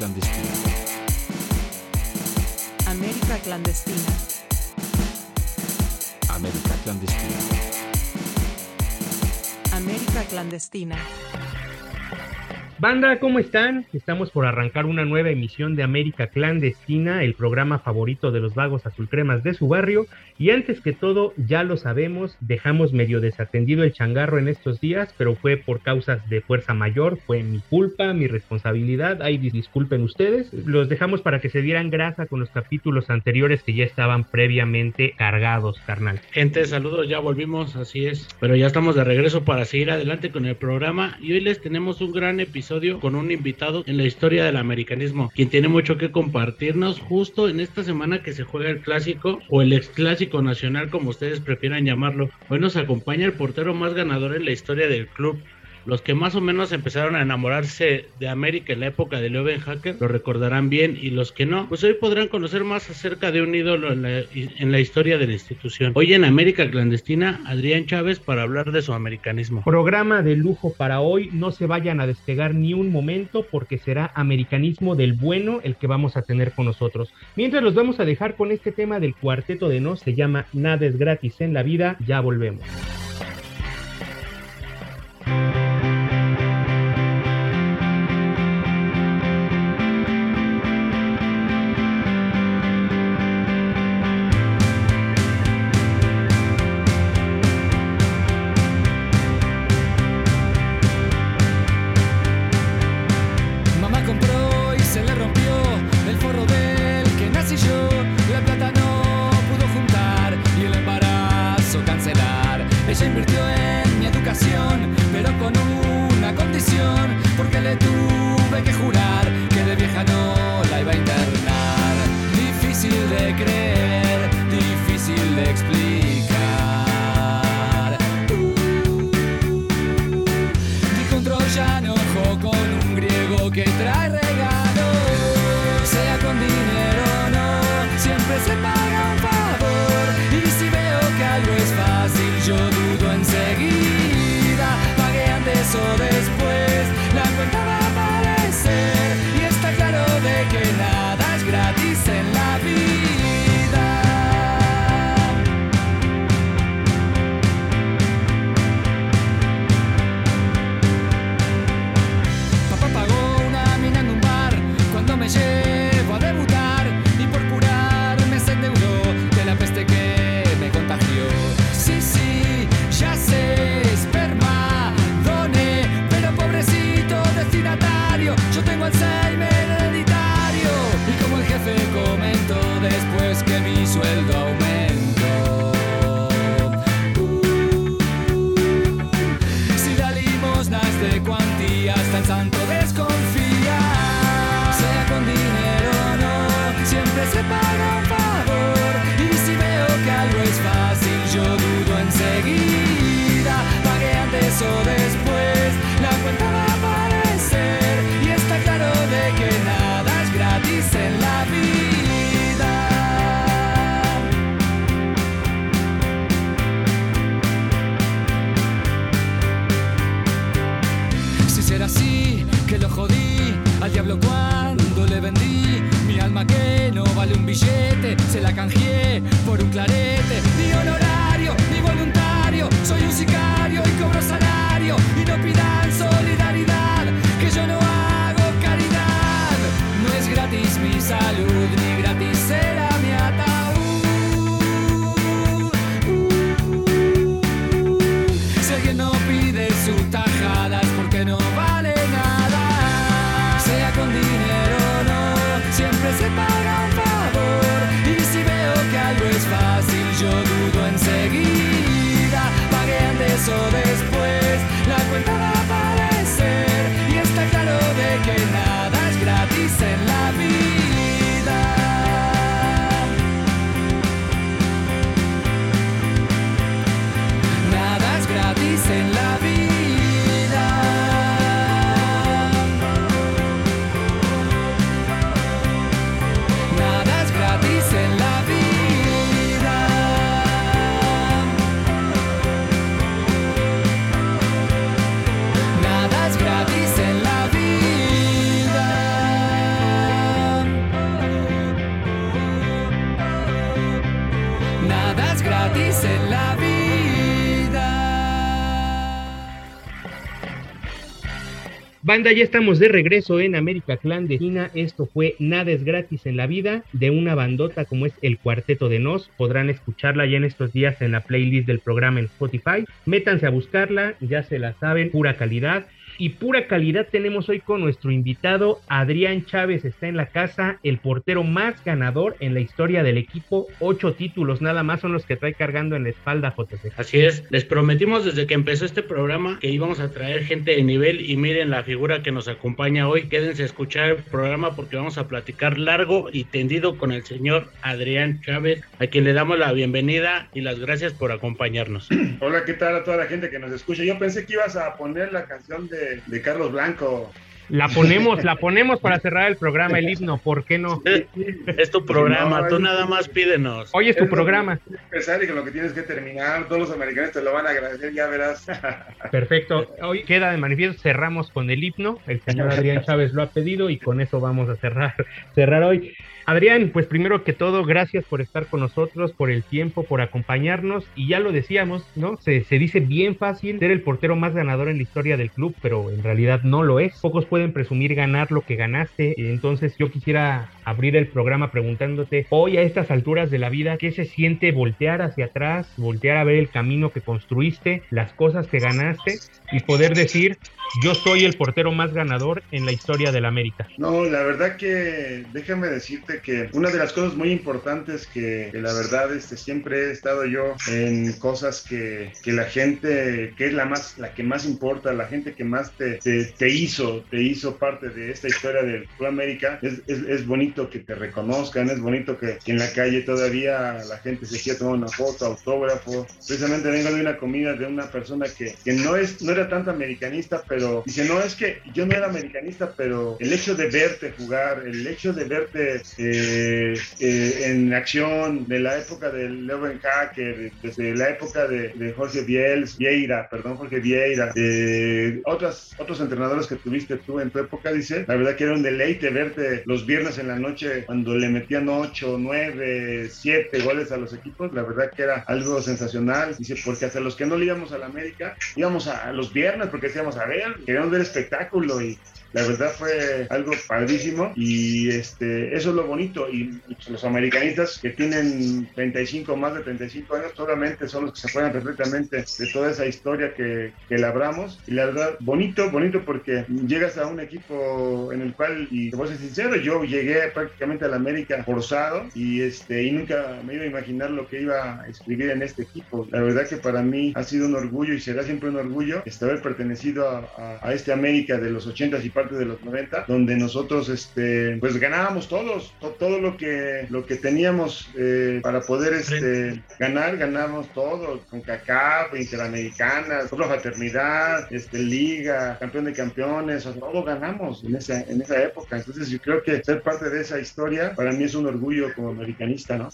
clandestina. América clandestina. América clandestina. América clandestina. Banda, ¿cómo están? Estamos por arrancar una nueva emisión de América Clandestina, el programa favorito de los vagos azulcremas de su barrio. Y antes que todo, ya lo sabemos, dejamos medio desatendido el changarro en estos días, pero fue por causas de fuerza mayor, fue mi culpa, mi responsabilidad. Ahí disculpen ustedes. Los dejamos para que se dieran grasa con los capítulos anteriores que ya estaban previamente cargados, carnal. Gente, saludos, ya volvimos, así es. Pero ya estamos de regreso para seguir adelante con el programa y hoy les tenemos un gran episodio con un invitado en la historia del americanismo, quien tiene mucho que compartirnos justo en esta semana que se juega el clásico o el ex clásico nacional como ustedes prefieran llamarlo. Hoy nos acompaña el portero más ganador en la historia del club, los que más o menos empezaron a enamorarse de América en la época de Leuven Hacker lo recordarán bien y los que no, pues hoy podrán conocer más acerca de un ídolo en la, en la historia de la institución. Hoy en América Clandestina, Adrián Chávez para hablar de su americanismo. Programa de lujo para hoy, no se vayan a despegar ni un momento porque será americanismo del bueno el que vamos a tener con nosotros. Mientras los vamos a dejar con este tema del cuarteto de no, se llama Nada es gratis en la vida, ya volvemos. Creer, difícil de explicar. Dijo un troyano con un griego que trae la canjeé por un clarete, ni honorario, ni voluntario, soy un sicario y cobro salario y no pidan solidaridad, que yo no hago caridad, no es gratis mi salud, ni gratis será mi ataúd. Si alguien no pide su Banda, ya estamos de regreso en América Clandestina. Esto fue Nada es gratis en la vida de una bandota como es el Cuarteto de Nos. Podrán escucharla ya en estos días en la playlist del programa en Spotify. Métanse a buscarla, ya se la saben, pura calidad y pura calidad tenemos hoy con nuestro invitado Adrián Chávez. Está en la casa, el portero más ganador en la historia del equipo. Ocho títulos nada más son los que trae cargando en la espalda JC. Así es, les prometimos desde que empezó este programa que íbamos a traer gente de nivel y miren la figura que nos acompaña hoy. Quédense a escuchar el programa porque vamos a platicar largo y tendido con el señor Adrián Chávez, a quien le damos la bienvenida y las gracias por acompañarnos. Hola, ¿qué tal a toda la gente que nos escucha? Yo pensé que ibas a poner la canción de de, Carlos Blanco. La ponemos, la ponemos para cerrar el programa, el himno, ¿por qué no? Es tu programa, tú nada más pídenos. Hoy es tu programa. Empezar y con lo que tienes que terminar, todos los americanos te lo van a agradecer, ya verás. Perfecto, hoy queda de manifiesto, cerramos con el himno, el señor Adrián Chávez lo ha pedido y con eso vamos a cerrar, cerrar hoy. Adrián, pues primero que todo, gracias por estar con nosotros, por el tiempo, por acompañarnos. Y ya lo decíamos, ¿no? Se, se, dice bien fácil ser el portero más ganador en la historia del club, pero en realidad no lo es. Pocos pueden presumir ganar lo que ganaste. Entonces yo quisiera abrir el programa preguntándote, hoy a estas alturas de la vida, ¿qué se siente voltear hacia atrás, voltear a ver el camino que construiste, las cosas que ganaste y poder decir, yo soy el portero más ganador en la historia del América? No, la verdad que déjame decirte que una de las cosas muy importantes que, la verdad este, siempre he estado yo en cosas que, que, la gente, que es la más, la que más importa, la gente que más te, te, hizo, te hizo parte de esta historia del Club América, es, es, bonito que te reconozcan, es bonito que, en la calle todavía la gente se quiera tomar una foto, autógrafo. Precisamente vengo de una comida de una persona que, que no, es, no era tanto americanista, pero dice, no, es que yo no era americanista, pero el hecho de verte jugar, el hecho de verte eh, eh, en acción de la época del Leuven Hacker, desde la época de, Jorge Biels, Vieira, perdón, Jorge Vieira, de otras, otros entrenadores que tuviste tú en tu época, dice, la verdad que era un deleite verte los viernes en la noche cuando le metían 8, 9, 7 goles a los equipos, la verdad que era algo sensacional. Dice, porque hasta los que no le íbamos a la América, íbamos a, los viernes porque decíamos, a ver, queríamos ver espectáculo y la verdad fue algo padrísimo y este, eso es lo bonito. Y los americanistas que tienen 35, más de 35 años, solamente son los que se acuerdan perfectamente de toda esa historia que, que labramos. Y la verdad, bonito, bonito porque llegas a un equipo en el cual, y te voy a ser sincero, yo llegué prácticamente a la América forzado y, este, y nunca me iba a imaginar lo que iba a escribir en este equipo. La verdad que para mí ha sido un orgullo y será siempre un orgullo este, haber pertenecido a, a, a este América de los 80s y parte de los 90, donde nosotros este, pues ganábamos todos, todo lo que, lo que teníamos eh, para poder este, ganar, ganamos todo, con CACAF, Interamericana, la Fraternidad, este, Liga, Campeón de Campeones, todo ganamos en esa, en esa época. Entonces yo creo que ser parte de esa historia para mí es un orgullo como americanista, ¿no?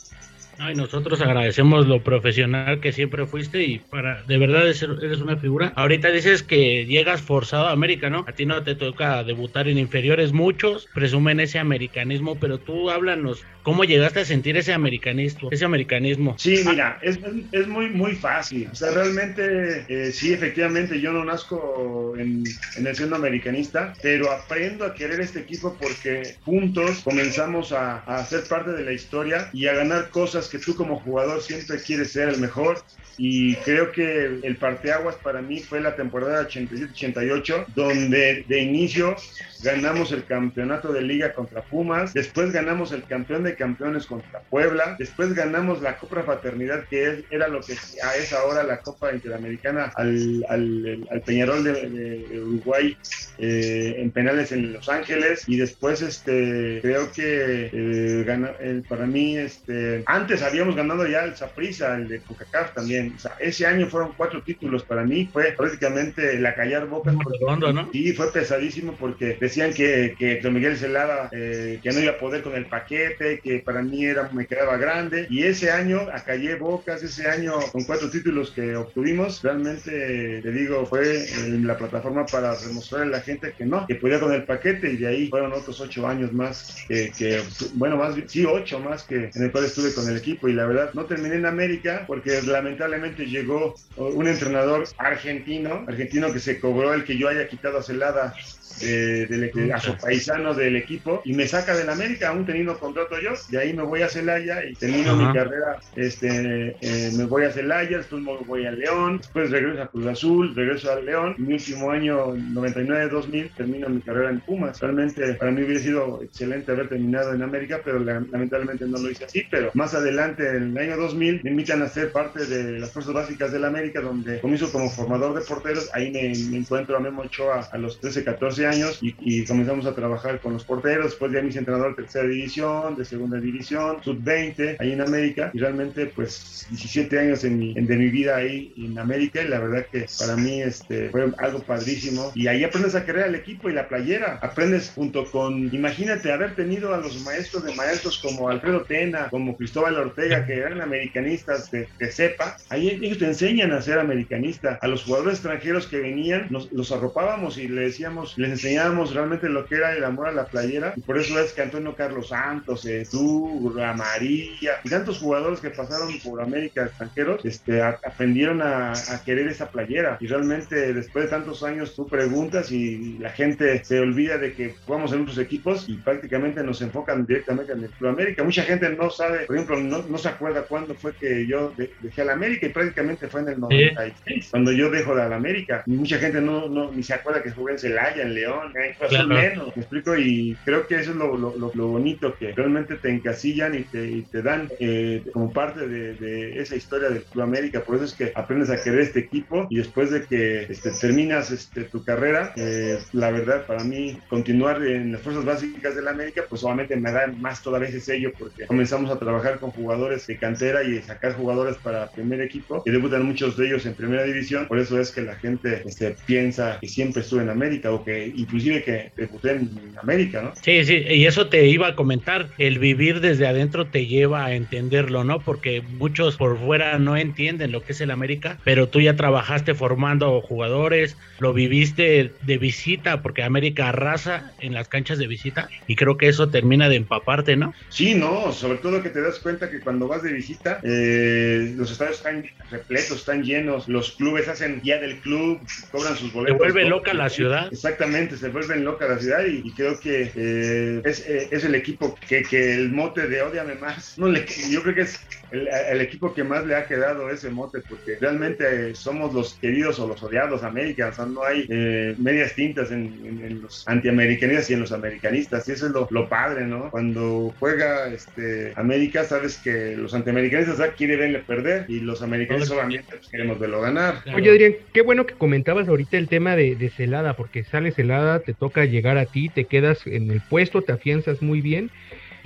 Ay, nosotros agradecemos lo profesional que siempre fuiste y para de verdad eres una figura. Ahorita dices que llegas forzado a América, ¿no? A ti no te toca debutar en inferiores, muchos presumen ese americanismo, pero tú háblanos, ¿cómo llegaste a sentir ese americanismo? Ese americanismo. Sí, mira, es, es muy muy fácil. O sea, realmente eh, sí, efectivamente yo no nazco en, en el siendo americanista, pero aprendo a querer este equipo porque juntos comenzamos a, a ser parte de la historia y a ganar cosas que tú como jugador siempre quieres ser el mejor y creo que el parteaguas para mí fue la temporada 87-88 donde de inicio ganamos el campeonato de liga contra Pumas, después ganamos el campeón de campeones contra Puebla, después ganamos la Copa Fraternidad que era lo que es ahora la Copa Interamericana al, al, Peñarol de, Uruguay eh, en penales en Los Ángeles. Y después este creo que eh, para mí este antes habíamos ganado ya el Saprissa, el de CONCACAF también, o sea, ese año fueron cuatro títulos para mí, fue prácticamente la callar boca. ¿no? Sí, fue pesadísimo porque decían que, que Héctor Miguel Celada eh, que no iba a poder con el paquete, que para mí era, me quedaba grande. Y ese año acallé bocas, ese año con cuatro títulos que obtuvimos, realmente te digo, fue en la plataforma para demostrarle a la gente que no, que podía con el paquete y de ahí fueron otros ocho años más que, que bueno, más sí, ocho más que en el cual estuve con el equipo y la verdad no terminé en América porque lamentablemente llegó un entrenador argentino, argentino que se cobró el que yo haya quitado a Celada de, del, a su paisano del equipo y me saca del América, aún teniendo contrato yo. De ahí me voy a Celaya y termino mi carrera. Este, eh, me voy a Celaya, después me voy a León, después regreso a Cruz Azul, regreso al León. Mi último año, 99-2000, termino mi carrera en Pumas. Realmente para mí hubiera sido excelente haber terminado en América, pero la- lamentablemente no lo hice así. Pero más adelante, en el año 2000, me invitan a ser parte de las fuerzas básicas del América, donde comienzo como formador de porteros. Ahí me, me encuentro a Memo Ochoa a los 13, 14 años y, y comenzamos a trabajar con los porteros. Después ya mis entrenadores de tercera división, de segunda división, sub-20, ahí en América. Y realmente, pues, 17 años en mi, en- de mi vida ahí en América. Y la verdad que para mí este, fue algo padrísimo. Y ahí aprendes a querer al equipo y la playera. Aprendes junto con, imagínate, haber tenido a los maestros de maestros como Alfredo Tena, como Cristóbal Ortega, que eran americanistas de, de cepa. Ahí ellos te enseñan a ser americanista. A los jugadores extranjeros que venían, nos- los arropábamos y le decíamos, les enseñábamos realmente lo que era el amor a la playera. Y por eso es que Antonio Carlos Santos, eh, tú, Amarilla, y tantos jugadores que pasaron por América extranjeros, este, a- aprendieron a, a querer esa playera. Y realmente después de tantos años tú preguntas y la gente se olvida de que jugamos en otros equipos y prácticamente nos enfocan directamente en el Club América. Mucha gente no sabe, por ejemplo, no, no se acuerda cuándo fue que yo de- dejé al América y prácticamente fue en el 96, cuando yo dejo de al América. Y mucha gente no, no ni se acuerda que jugué en Celaya, en León, Cruz Azul Claro. menos. Me explico y creo que eso es lo, lo, lo- bonito, que realmente te encasillan y te, y te dan eh, como parte de, de esa historia del Club América. Por eso es que aprendes a querer este equipo y después de que este, terminas este, tu carrera, eh, la verdad, para mí, continuar en las fuerzas básicas del América, pues obviamente me da más todavía ese sello porque comenzamos a trabajar con jugadores de cantera y sacar jugadores para primer equipo y debutan muchos de ellos en primera división. Por eso es que la gente este, piensa que siempre estuve en América o que inclusive que debuté en América, ¿no? Sí, sí, y eso te iba a comentar, el vivir desde adentro te lleva a entenderlo, ¿no? Porque muchos por fuera no entienden lo que es el América, pero tú ya trabajaste formando jugadores, lo viviste de visita, porque América arrasa en las canchas de visita, y creo que eso termina de empaparte, ¿no? Sí, no, sobre todo que te das cuenta que cuando vas de visita, eh, los estadios están repletos, están llenos, los clubes hacen guía del club, cobran sus Te boletos. vuelve ¿no? loca la ciudad. Exactamente, se vuelven loca la ciudad y, y creo que eh, es, eh, es el equipo que, que el mote de odiame más, no le, yo creo que es el, el equipo que más le ha quedado ese mote porque realmente eh, somos los queridos o los odiados América, o sea, no hay eh, medias tintas en, en- en los antiamericanistas y en los americanistas y eso es lo, lo padre, ¿no? Cuando juega este, América sabes que los antiamericanistas ah, quieren verle perder y los americanistas obviamente pues, queremos verlo ganar. Oye, Adrián, qué bueno que comentabas ahorita el tema de, de Celada, porque sale Celada, te toca llegar a ti, te quedas en el puesto, te afianzas muy bien.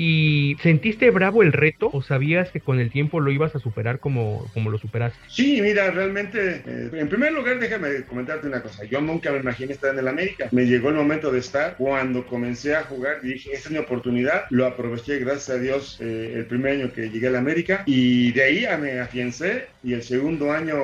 ¿Y sentiste bravo el reto o sabías que con el tiempo lo ibas a superar como, como lo superaste? Sí, mira, realmente, eh, en primer lugar, déjame comentarte una cosa. Yo nunca me imaginé estar en el América. Me llegó el momento de estar. Cuando comencé a jugar, dije, esta es mi oportunidad. Lo aproveché, gracias a Dios, eh, el primer año que llegué al América. Y de ahí me afiancé. Y el segundo año,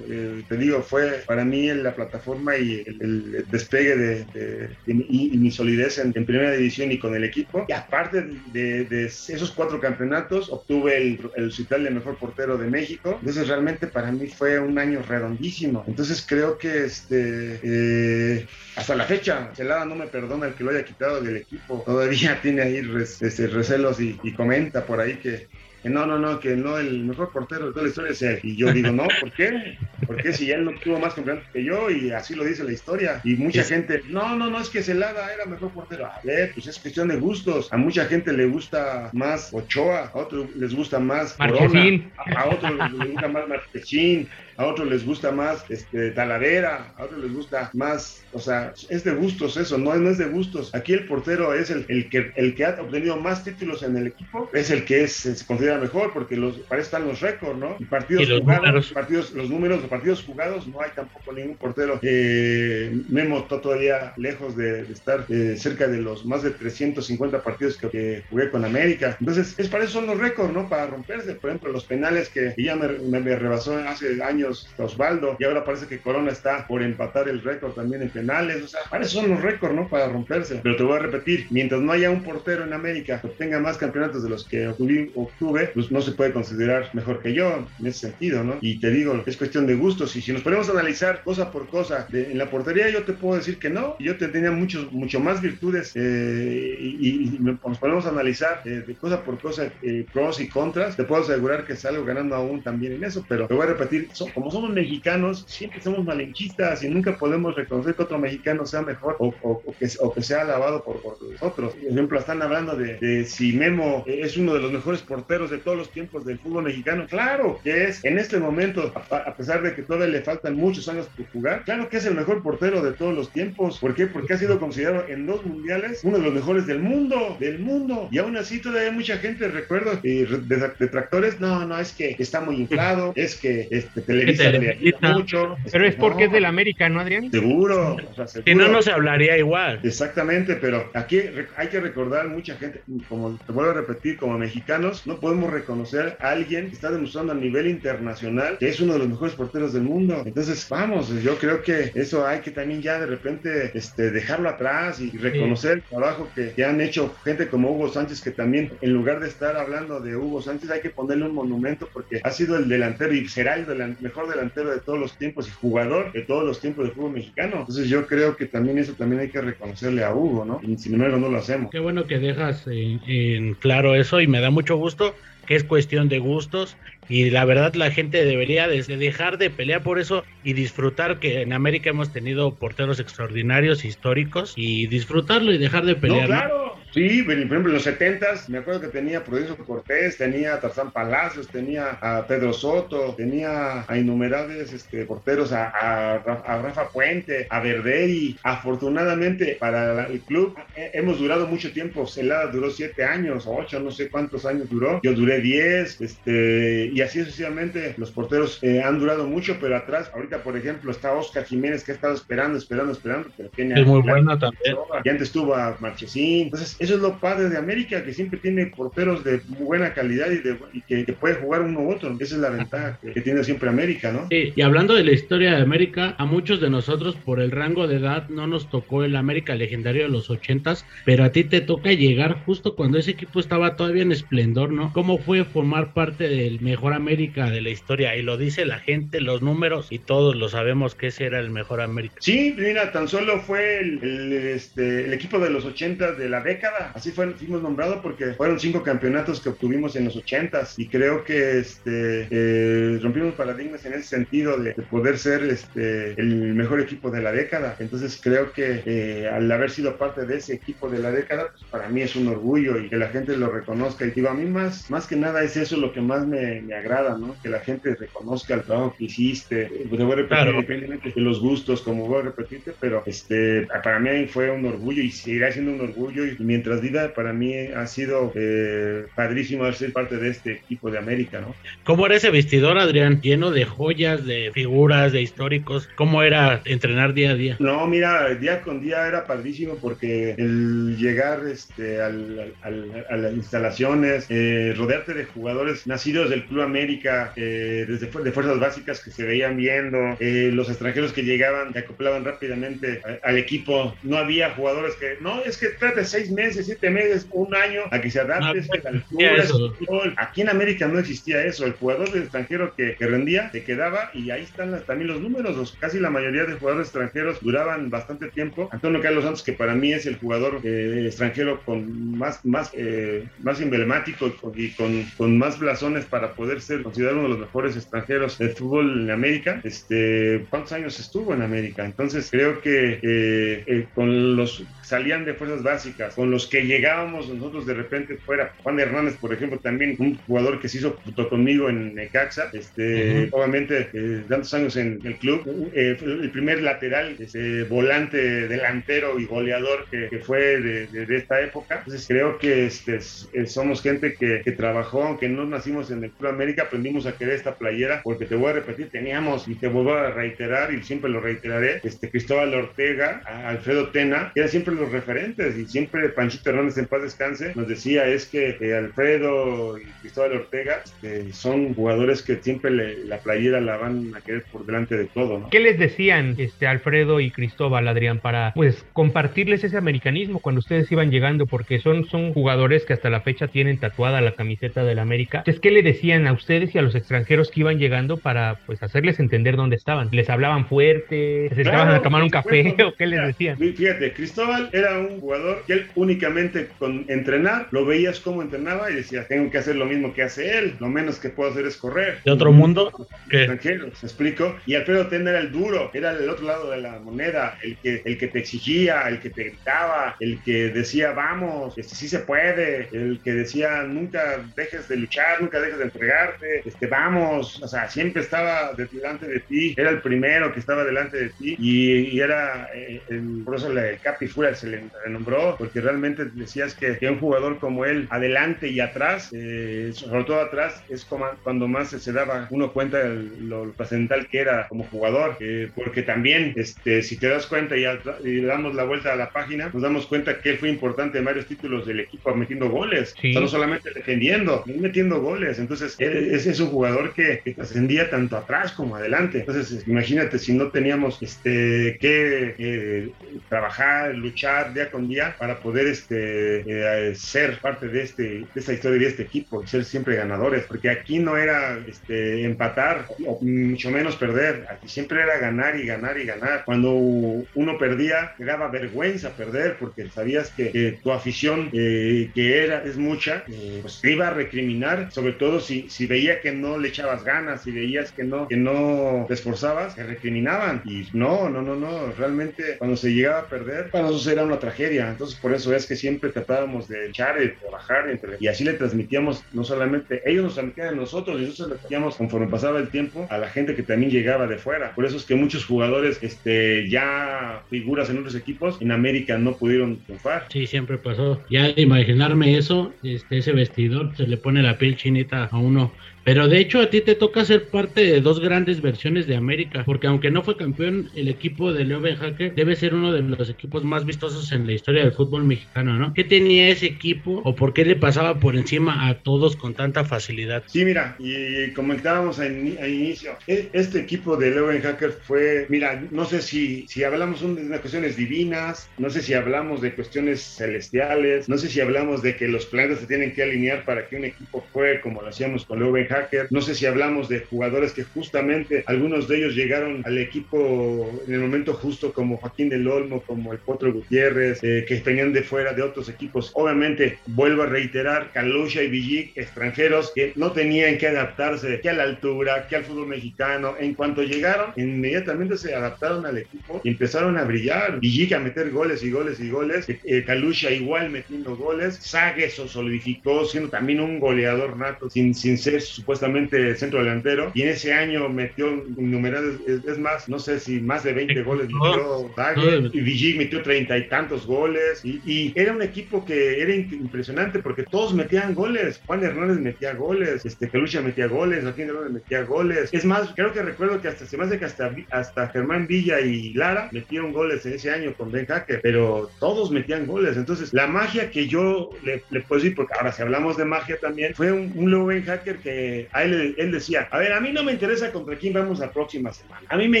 eh, te digo, fue para mí la plataforma y el, el despegue de, de- de mi, y mi solidez en, en primera división y con el equipo. Y aparte de, de esos cuatro campeonatos, obtuve el, el de mejor portero de México. Entonces, realmente para mí fue un año redondísimo. Entonces, creo que este, eh, hasta la fecha, Celada no me perdona el que lo haya quitado del equipo. Todavía tiene ahí este, recelos y, y comenta por ahí que no, no, no, que no, el mejor portero de toda la historia es él. Y yo digo, no, ¿por qué? Porque si él no tuvo más campeonatos que yo y así lo dice la historia. Y mucha gente, no, no, no, es que Celada era mejor portero. A ver, pues es cuestión de gustos. A mucha gente le gusta más Ochoa, a otros les gusta más Corona, a, a otros les gusta más Marchesín, a otros les gusta más este, Talavera, a otros les gusta más, o sea, es de gustos eso, no, no es de gustos. Aquí el portero es el, el, que, el que ha obtenido más títulos en el equipo, es el que es, se considera mejor, porque los, para eso están los récords, ¿no? Y partidos Y los jugados, números. partidos, los números, los partidos jugados, no hay tampoco ningún portero. Eh, Memo está todavía lejos de, de estar eh, cerca de los más de 350 partidos que, que jugué con América. Entonces, es para eso son los récords, ¿no? Para romperse. Por ejemplo, los penales que ya me, me- me rebasó hace años Osvaldo y ahora parece que Corona está por empatar el récord también en penales. O sea, para eso son los récords, ¿no? Para romperse. Pero te voy a repetir, mientras no haya un portero en América que obtenga más campeonatos de los que obtuve, pues no se puede considerar mejor que yo en ese sentido, ¿no? Y te digo, es cuestión de gustos. Y si nos ponemos a analizar cosa por cosa, en la portería yo te puedo decir que no. Yo te tenía muchos, mucho más virtudes eh, y, y nos ponemos a analizar eh, de cosa por cosa eh, pros y contras. Te puedo asegurar que salgo ganando aún también en eso, pero te voy a repetir, so- como somos mexicanos, siempre somos malinchistas y nunca podemos reconocer que otro mexicano sea mejor o, que, sea alabado por, nosotros. Por ejemplo, están hablando de, de si Memo es uno de los mejores porteros de todos los tiempos del fútbol mexicano. Claro que es, en este momento, a, pesar de que todavía le faltan muchos años por jugar, claro que es el mejor portero de todos los tiempos. ¿Por qué? Porque ha sido considerado en dos mundiales uno de los mejores del mundo, del mundo. Y aún así todavía mucha gente, recuerdo, eh, de- detractores, no, no, es que está muy inflado, es que este, Le mucho. Pero es porque No, es del América, ¿no, Adrián? Seguro, o sea, Si seguro. no, no se hablaría igual. Exactamente, pero aquí re- hay que recordar mucha gente, como te vuelvo a repetir, como mexicanos, no podemos reconocer a alguien que está demostrando a nivel internacional que es uno de los mejores porteros del mundo. Entonces, vamos, yo creo que eso hay que también ya de repente este, dejarlo atrás y reconocer el trabajo que, que han hecho gente como Hugo Sánchez, que también en lugar de estar hablando de Hugo Sánchez hay que ponerle un monumento porque ha sido el delantero y será el delan- mejor delantero de todos los tiempos y jugador de todos los tiempos del fútbol mexicano. Entonces yo creo que también eso también hay que reconocerle a Hugo, ¿no? Y sin embargo no lo hacemos. Qué bueno que dejas en, en claro eso y me da mucho gusto que es cuestión de gustos y la verdad la gente debería de de dejar de pelear por eso y disfrutar que en América hemos tenido porteros extraordinarios, históricos y disfrutarlo y dejar de pelear. ¿no? claro. Sí, por ejemplo, en los 70s, me acuerdo que tenía a Prudencio Cortés, tenía a Tarzán Palacios, tenía a Pedro Soto, tenía a innumerables este, porteros, a, a a Rafa Puente, a Verderi. Afortunadamente para el club eh, hemos durado mucho tiempo. Celada duró siete años, ocho, no sé cuántos años duró. Yo duré 10, este, y así sucesivamente los porteros eh, han durado mucho, pero atrás, ahorita por ejemplo, está Oscar Jiménez que ha estado esperando, esperando, esperando, pero tiene Es muy a- bueno también. y antes tuvo a Marchesín. Entonces, eso es lo padre de América, que siempre tiene porteros de buena calidad y, de, y que, que puede jugar uno u otro. Esa es la ventaja que, que tiene siempre América, ¿no? Sí, y hablando de la historia de América, a muchos de nosotros por el rango de edad no nos tocó el América legendario de los ochentas, pero a ti te toca llegar justo cuando ese equipo estaba todavía en esplendor, ¿no? ¿Cómo fue formar parte del mejor América de la historia? Y lo dice la gente, los números, y todos lo sabemos que ese era el mejor América. Sí, mira, tan solo fue el, el, este, el equipo de los 80 de la década. Así fue, fuimos nombrados porque fueron cinco campeonatos que obtuvimos en los 80 y creo que este, eh, rompimos paradigmas en ese sentido de, de poder ser este, el mejor equipo de la década. Entonces creo que eh, al haber sido parte de ese equipo de la década, pues para mí es un orgullo y que la gente lo reconozca. Y digo, a mí más, más que nada es eso lo que más me, me agrada, ¿no? Que la gente reconozca el trabajo que hiciste. Eh, Te voy a repetir, Claro. independientemente de los gustos, como voy a repetirte, pero este, para mí fue un orgullo y seguirá siendo un orgullo. Y mientras viva, para mí ha sido eh, padrísimo ser parte de este equipo de América, ¿no? ¿Cómo era ese vestidor, Adrián? Lleno de joyas, de figuras, de históricos. ¿Cómo era entrenar día a día? No, mira, día con día era padrísimo porque el llegar este, al- al- a las instalaciones, eh, rodearte de jugadores nacidos del Club América, eh, desde de fuerzas básicas que se veían viendo, eh, los extranjeros que llegaban, que acoplaban rápidamente a- al equipo. No había jugadores que, no, es que trate seis meses, siete meses, un año a que se adapte No, es que la no altura, eso. Aquí en América no existía eso. El jugador del extranjero que, que rendía se quedaba y ahí están las- también los números. Los- casi la mayoría de jugadores extranjeros duraban bastante tiempo. Antonio Carlos Santos, que para mí es el jugador eh, extranjero con más, más, eh, más emblemático y con, con- más blasones para poder ser considerado uno de los mejores extranjeros del fútbol en América. Este, ¿Cuántos años estuvo en América? Entonces creo que eh, con los salían de fuerzas básicas, con con los que llegábamos nosotros de repente fuera. Juan Hernández, por ejemplo, también un jugador que se hizo junto conmigo en Necaxa, este, obviamente eh, tantos años en el club, eh, el primer lateral, este, volante delantero y goleador que, que fue de, de- de esta época. Entonces creo que este, es- eh, somos gente que, que trabajó, aunque no nacimos en el Club América, aprendimos a querer esta playera, porque te voy a repetir, teníamos, y te vuelvo a reiterar, y siempre lo reiteraré, este, Cristóbal Ortega, Alfredo Tena, que eran siempre los referentes, y siempre Panchito Hernández en paz descanse, nos decía es que eh, Alfredo y Cristóbal Ortega este, son jugadores que siempre le- la playera la van a querer por delante de todo, ¿no? ¿Qué les decían este Alfredo y Cristóbal, Adrián, para pues compartirles ese americanismo cuando ustedes iban llegando? Porque son, son jugadores que hasta la fecha tienen tatuada la camiseta del América. Entonces, ¿qué le decían a ustedes y a los extranjeros que iban llegando para pues hacerles entender dónde estaban? ¿Les hablaban fuerte? ¿Se sentaban Claro, a tomar un café o qué les decían? Fíjate, Cristóbal era un jugador que él únicamente con entrenar, lo veías cómo entrenaba y decías, tengo que hacer lo mismo que hace él, lo menos que puedo hacer es correr. De otro mundo, extranjeros, ¿me explico? Y Alfredo Tena era el duro, era el otro lado de la moneda, el que, el que te exigía, el que te gritaba, el que decía, vamos, este, sí se puede, el que decía, nunca dejes de luchar, nunca dejes de entregarte, este, vamos, o sea, siempre estaba de- delante de ti, era el primero que estaba delante de ti y, y era, eh, el, por eso el Capi Fuera se le renombró, porque realmente decías que, que un jugador como él, adelante y atrás, eh, sobre todo atrás, es como cuando más se, daba uno cuenta de lo trascendental que era como jugador, eh, porque también, este, si te das cuenta y, al- y le damos la vuelta a la página, nos damos cuenta que él fue importante en varios títulos del equipo metiendo goles, Sí. o sea, no solamente defendiendo, metiendo goles, entonces él- ese es un jugador que, que trascendía tanto atrás como adelante, entonces imagínate si no teníamos este, que eh, trabajar, luchar día con día para poder este, eh, ser parte de, este, de esta historia de este equipo y ser siempre ganadores, porque aquí no era este, empatar o mucho menos perder, aquí siempre era ganar y ganar y ganar. Cuando uno perdía, te daba vergüenza perder porque sabías que, que tu afición, eh, que era, es mucha, eh, pues te iba a recriminar, sobre todo si, si veía que no le echabas ganas, si veías que no, que no te esforzabas, te recriminaban. Y no, no, no, no, realmente cuando se llegaba a perder, para nosotros era una tragedia. Entonces por eso es que siempre tratábamos de echar, de trabajar, y así le transmitíamos, no solamente, ellos nos transmitían a nosotros, y nosotros le transmitíamos conforme pasaba el tiempo a la gente que también llegaba de fuera. Por eso es que muchos jugadores, este, ya figuras en otros equipos, en América no pudieron triunfar. Sí, siempre pasó. Ya de imaginarme eso, este, ese vestidor, se le pone la piel chinita a uno. Pero de hecho a ti te toca ser parte de dos grandes versiones de América, porque aunque no fue campeón, el equipo de Leo Ben Hacker debe ser uno de los equipos más vistosos en la historia del fútbol mexicano, ¿no? ¿Qué tenía ese equipo o por qué le pasaba por encima a todos con tanta facilidad? Sí, mira, y comentábamos al, ini- al inicio, e- este equipo de Leuven Hacker fue, mira, no sé si, si hablamos de cuestiones divinas, no sé si hablamos de cuestiones celestiales, no sé si hablamos de que los planetas se tienen que alinear para que un equipo juegue como lo hacíamos con Leuven No sé si hablamos de jugadores que justamente algunos de ellos llegaron al equipo en el momento justo como Joaquín del Olmo, como el Potro Gutiérrez, eh, que venían de fuera de otros equipos. Obviamente, vuelvo a reiterar, Kalusha y Villic, extranjeros que no tenían que adaptarse que a la altura, que al fútbol mexicano. En cuanto llegaron, inmediatamente se adaptaron al equipo y empezaron a brillar. Villic a meter goles y goles y goles. Eh, Kalusha igual metiendo goles. Sague se solidificó siendo también un goleador nato sin, sin ser supuestamente centro delantero. Y en ese año metió innumerables, es, es más, no sé si más de 20 goles metió Sague. Y Villic metió treinta y tantos goles. Y, y era un equipo que era impresionante porque todos metían goles. Juan Hernández metía goles, este Calucha metía goles, Joaquín Hernández metía goles. Es más, creo que recuerdo que hasta se me hace que hasta, hasta Germán Villa y Lara metieron goles en ese año con Ben Hacker, pero todos metían goles. Entonces, la magia que yo le, le puedo decir, porque ahora si hablamos de magia también, fue un, un nuevo Ben Hacker que a él, él decía, a ver, a mí no me interesa contra quién vamos la próxima semana. A mí me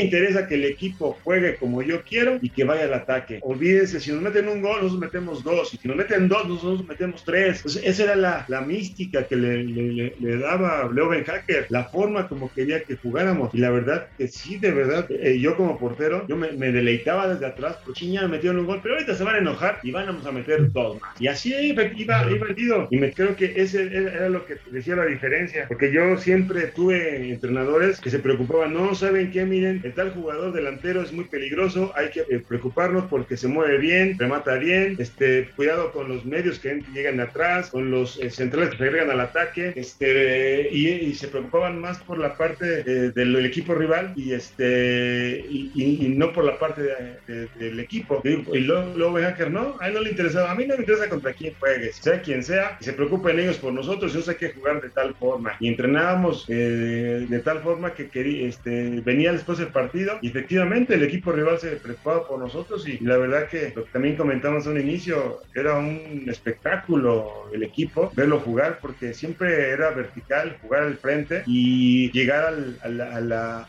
interesa que el equipo juegue como yo quiero y que vaya al ataque. Olvídense, si nos meten un gol, nosotros metemos dos. Y si nos meten dos, nosotros metemos tres. Entonces, esa era la, la mística que le, le- le- le daba Leo Ben Hacker, la forma como quería que jugáramos. Y la verdad que sí, de verdad, eh, yo como portero, yo me, me deleitaba desde atrás, porque me metieron un gol, pero ahorita se van a enojar y vamos a meter dos más. Y así iba, iba el partido. Y me creo que ese era lo que decía la diferencia, porque porque yo siempre tuve entrenadores que se preocupaban, no, ¿saben qué? Miren, el tal jugador delantero es muy peligroso, hay que eh, preocuparnos porque se mueve bien, remata bien, este, cuidado con los medios que llegan atrás, con los eh, centrales que se agregan al ataque, este, y, se preocupaban más por la parte eh, del equipo rival y este y, no por la parte del equipo. Y, luego, Hacker no, a él no le interesaba, a mí no me interesa contra quién juegues, sea quien sea, y se preocupen ellos por nosotros, yo sé que jugar de tal forma. Y entrenábamos eh, de tal forma que quería, este, venía después el partido y efectivamente el equipo rival se preocupaba por nosotros y, la verdad que lo que también comentamos a un inicio, era un espectáculo el equipo, verlo jugar porque siempre era vertical, jugar al frente y llegar al,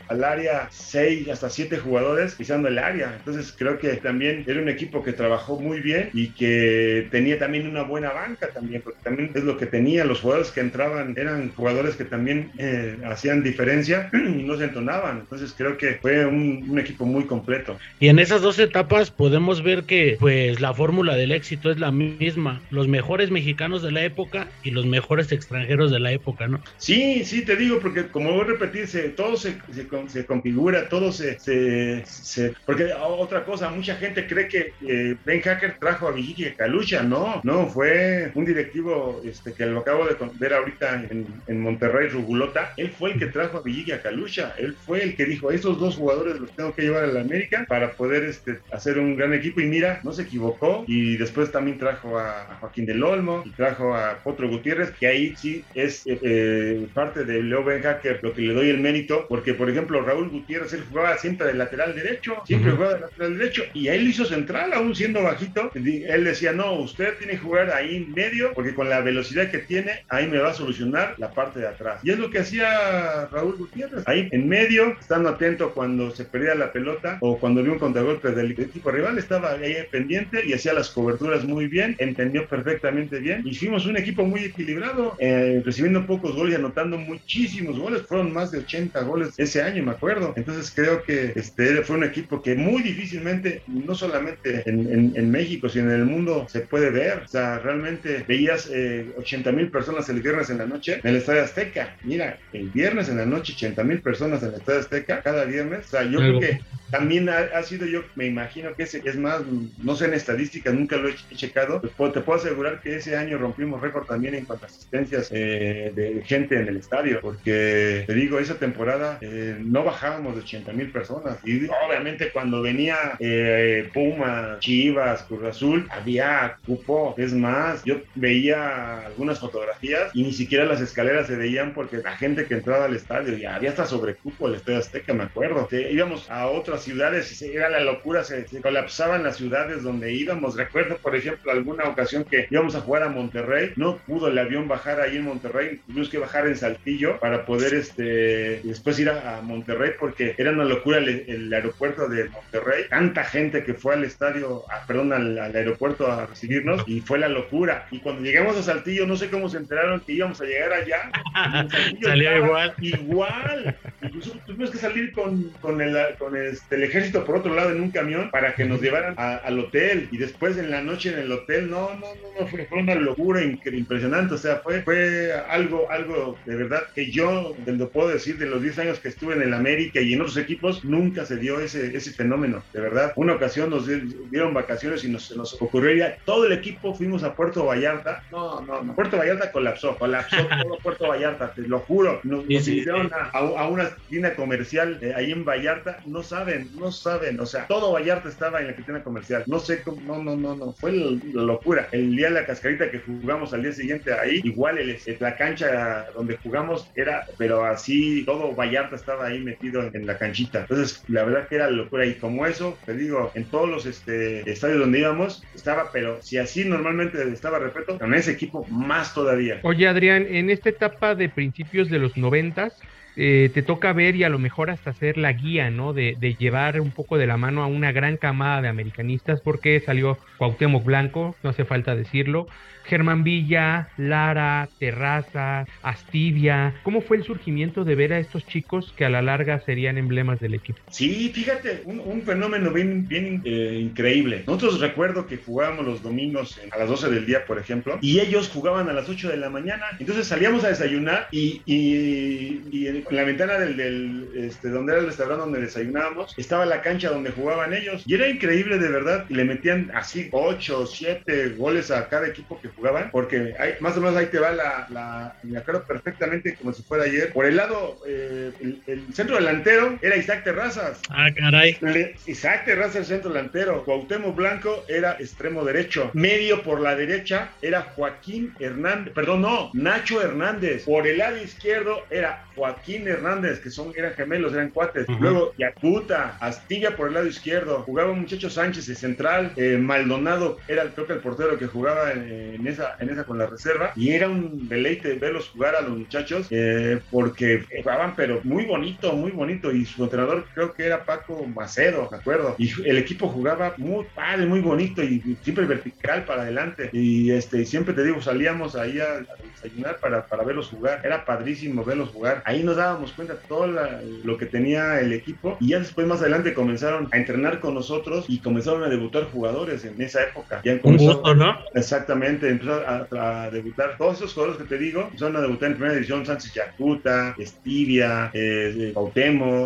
al, área 6 hasta 7 jugadores pisando el área. Entonces creo que también era un equipo que trabajó muy bien y que tenía también una buena banca también, porque también es lo que tenía, los jugadores que entraban eran jugadores que también eh, hacían diferencia y no se entonaban. Entonces creo que fue un, un, equipo muy completo. Y en esas dos etapas podemos ver que pues la fórmula del éxito es la misma. Los mejores mexicanos de la época y los mejores extranjeros de la época, ¿no? Sí, sí, te digo, porque como voy a repetirse, todo se, se, se configura, todo se, se, se, Porque otra cosa, mucha gente cree que eh, Ben Hacker trajo a Villiki Calucha, no, no, fue un directivo este, que lo acabo de ver ahorita en, en Monterrey, Rugulota, él fue el que trajo a Villiki Calucha, él fue el que dijo, estos dos jugadores los tengo que llevar a la América para poder este, hacer un gran equipo y mira, no se equivocó y después también trajo a, Joaquín del Olmo y trajo a Potro Gutiérrez, que ahí sí es eh, eh, parte de Leo Ben Hacker lo que le doy el mérito, porque por ejemplo Raúl Gutiérrez, él jugaba siempre de lateral derecho, siempre jugaba de lateral derecho y él hizo central, aún siendo bajito, él decía, no, usted tiene que jugar ahí en medio, porque con la velocidad que tiene, ahí me va a solucionar la parte de atrás. Y es lo que hacía Raúl Gutiérrez, ahí en medio, estando atento cuando se perdía la pelota o cuando había un contragolpe del equipo rival, estaba ahí pendiente y hacía las coberturas muy bien, entendió perfectamente bien. Y fuimos un equipo muy equilibrado, eh, recibiendo pocos goles y anotando muchísimos goles, fueron más de 80 goles ese año, me acuerdo. Entonces creo que este fue un equipo que muy difícilmente, no solamente en, en, México, sino en el mundo, se puede ver. O sea, realmente veías eh, 80 mil personas el viernes en la noche en el Estadio Azteca. Mira, el viernes en la noche, 80 mil personas en el Estadio Azteca cada viernes. O sea, yo creo que también ha, sido yo, me imagino que ese, es más, no sé en estadísticas, nunca lo he checado, pues, te puedo asegurar que ese año rompimos récord también en cuanto a asistencias eh, de gente en el estadio, porque te digo, esa temporada eh, no bajábamos de 80 mil personas. Y obviamente cuando venía eh, Puma, Chivas, Cruz Azul, había cupo, es más, yo veía algunas fotografías y ni siquiera las escaleras se veían porque la gente que entraba al estadio ya había hasta sobre cupo el Estadio Azteca, me acuerdo, íbamos a otras ciudades, era la locura, se, colapsaban las ciudades donde íbamos. Recuerdo, por ejemplo, alguna ocasión que íbamos a jugar a Monterrey, no pudo el avión bajar ahí en Monterrey, tuvimos que bajar en Saltillo para poder este, después ir a, Monterrey porque era una locura el, aeropuerto de Monterrey, tanta gente que fue al estadio, perdón, al, aeropuerto a recibirnos y fue la locura. Y cuando llegamos a Saltillo, no sé cómo se enteraron que íbamos a llegar allá. Salía igual. Igual. Incluso tuvimos que salir con, con, el, con este, el ejército por otro lado en un camión para que nos llevaran al hotel y después en la noche en el hotel, no, no, no, no fue, una locura impresionante, o sea, fue, fue algo, algo de verdad que yo lo puedo decir de los 10 años que estuve en el América y en otros equipos, nunca se dio ese, ese fenómeno, de verdad. Una ocasión nos dieron vacaciones y nos, nos ocurrió ya, todo el equipo fuimos a Puerto Vallarta, no, no, no, Puerto Vallarta colapsó, colapsó todo Puerto Vallarta, te lo juro, nos, nos hicieron a, una tienda comercial eh, ahí en Vallarta, no saben no saben, o sea, todo Vallarta estaba en la tienda comercial. No sé cómo, no, no, no, no, fue la, locura. El día de la cascarita que jugamos al día siguiente ahí, igual el, la cancha donde jugamos era, pero así todo Vallarta estaba ahí metido en la canchita. Entonces, la verdad que era locura. Y como eso, te digo, en todos los este, estadios donde íbamos, estaba, pero si así normalmente estaba, repito, con ese equipo más todavía. Oye, Adrián, en esta etapa de principios de los noventas, eh, te toca ver y a lo mejor hasta ser la guía, ¿no? De, de, llevar un poco de la mano a una gran camada de americanistas porque salió Cuauhtémoc Blanco, no hace falta decirlo, Germán Villa, Lara, Terraza, Astivia. ¿Cómo fue el surgimiento de ver a estos chicos que a la larga serían emblemas del equipo? Sí, fíjate, un, fenómeno bien, bien eh, increíble. Nosotros recuerdo que jugábamos los domingos a las 12 del día, por ejemplo, y ellos jugaban a las 8 de la mañana. Entonces salíamos a desayunar y, y, y en la ventana del, este, donde era el restaurante donde desayunábamos, estaba la cancha donde jugaban ellos. Y era increíble de verdad. Le metían así 8 o 7 goles a cada equipo que jugaban, porque hay, más o menos ahí te va la, la, me acuerdo perfectamente como si fuera ayer. Por el lado, eh, el, el, centro delantero era Isaac Terrazas. Ah, caray. Le, Isaac Terrazas, el centro delantero. Cuauhtémoc Blanco era extremo derecho. Medio por la derecha era Joaquín Hernández, perdón, no, Nacho Hernández. Por el lado izquierdo era Joaquín Hernández, que son, eran gemelos, eran cuates. Uh -huh. Luego Yacuta, Astilla por el lado izquierdo. Jugaba muchacho Sánchez de central. Eh, Maldonado era creo que el portero que jugaba en, en esa, en esa con la reserva y era un deleite verlos jugar a los muchachos eh, porque jugaban pero muy bonito, muy bonito y su entrenador creo que era Paco Macedo, ¿de acuerdo? Y el equipo jugaba muy padre, muy bonito y, y siempre vertical para adelante y este siempre te digo salíamos ahí a, a desayunar para, para, verlos jugar, era padrísimo verlos jugar, ahí nos dábamos cuenta todo la, lo que tenía el equipo y ya después más adelante comenzaron a entrenar con nosotros y comenzaron a debutar jugadores en esa época. Ya Un gusto, ¿no? Exactamente, empezó a, a, debutar todos esos jugadores que te digo, empezaron a debutar en primera división, Sánchez Yacuta, Estivia, eh,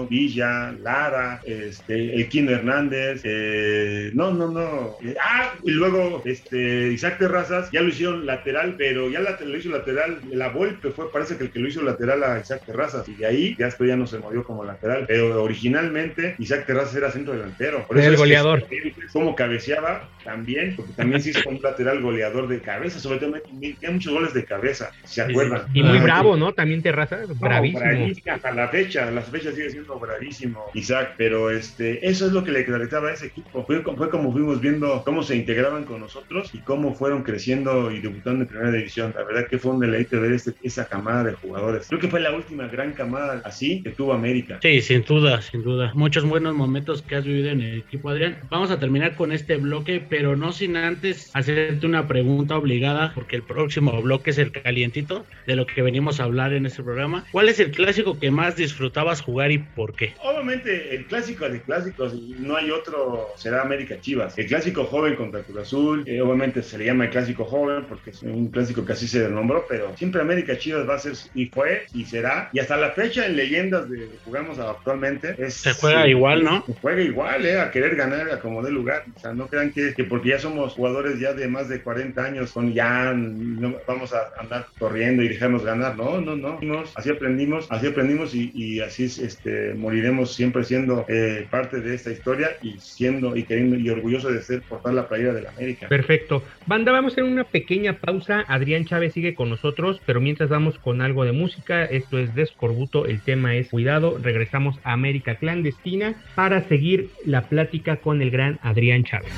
Villa, Lara, este, el Quino Hernández, eh, no, no, no, eh, ah, y luego este, Isaac Terrazas, ya lo hicieron lateral, pero ya la, lo hizo lateral, la Volpe fue, parece que el que lo hizo lateral a Isaac Terrazas, y de ahí ya después ya no se movió como lateral, pero originalmente Isaac Terrazas era centro delantero, por eso el goleador. Como cabeceaba también, porque también sí es un lateral goleador de cabeza, sobre todo tiene muchos goles de cabeza, ¿se acuerdan? Y muy bravo, ¿no? También Terraza, no, bravísimo. bravísimo. Hasta la fecha, la fecha sigue siendo bravísimo, Isaac, pero este, eso es lo que le caracterizaba a ese equipo. Fue, fue, como fuimos viendo cómo se integraban con nosotros y cómo fueron creciendo y debutando en primera división. La verdad que fue un deleite ver este, esa camada de jugadores. Creo que fue la última gran camada así que tuvo América. Sí, sin duda, sin duda. Muchos buenos momentos que has vivido en el equipo, Adrián. Vamos a terminar con este bloque, pero no sin antes hacerte una pregunta obligada, porque el próximo bloque es el calientito de lo que venimos a hablar en este programa. ¿Cuál es el clásico que más disfrutabas jugar y por qué? Obviamente, el clásico de clásicos, no hay otro, será América Chivas. El clásico joven contra Cruz Azul, eh, obviamente se le llama el clásico joven porque es un clásico que así se nombró, pero siempre América Chivas va a ser, y fue, y será, y hasta la fecha en leyendas de jugamos actualmente. Es, se juega igual, ¿no? Se juega igual, ¿eh? A querer ganar a como de lugar. O sea, no crean que, que porque ya somos jugadores ya de más de 40 años, con ya no vamos a andar corriendo y dejarnos ganar. No, no, no. Así aprendimos, así aprendimos y, y así este, moriremos siempre siendo eh, parte de esta historia y siendo y queriendo y orgulloso de ser portar la playera de la América. Perfecto. Banda, vamos a hacer una pequeña pausa. Adrián Chávez sigue con nosotros, pero mientras vamos con algo de música, esto es Descorbuto, el tema es Cuidado. Regresamos a América Clandestina para seguir la plática con el gran Adrián Chávez.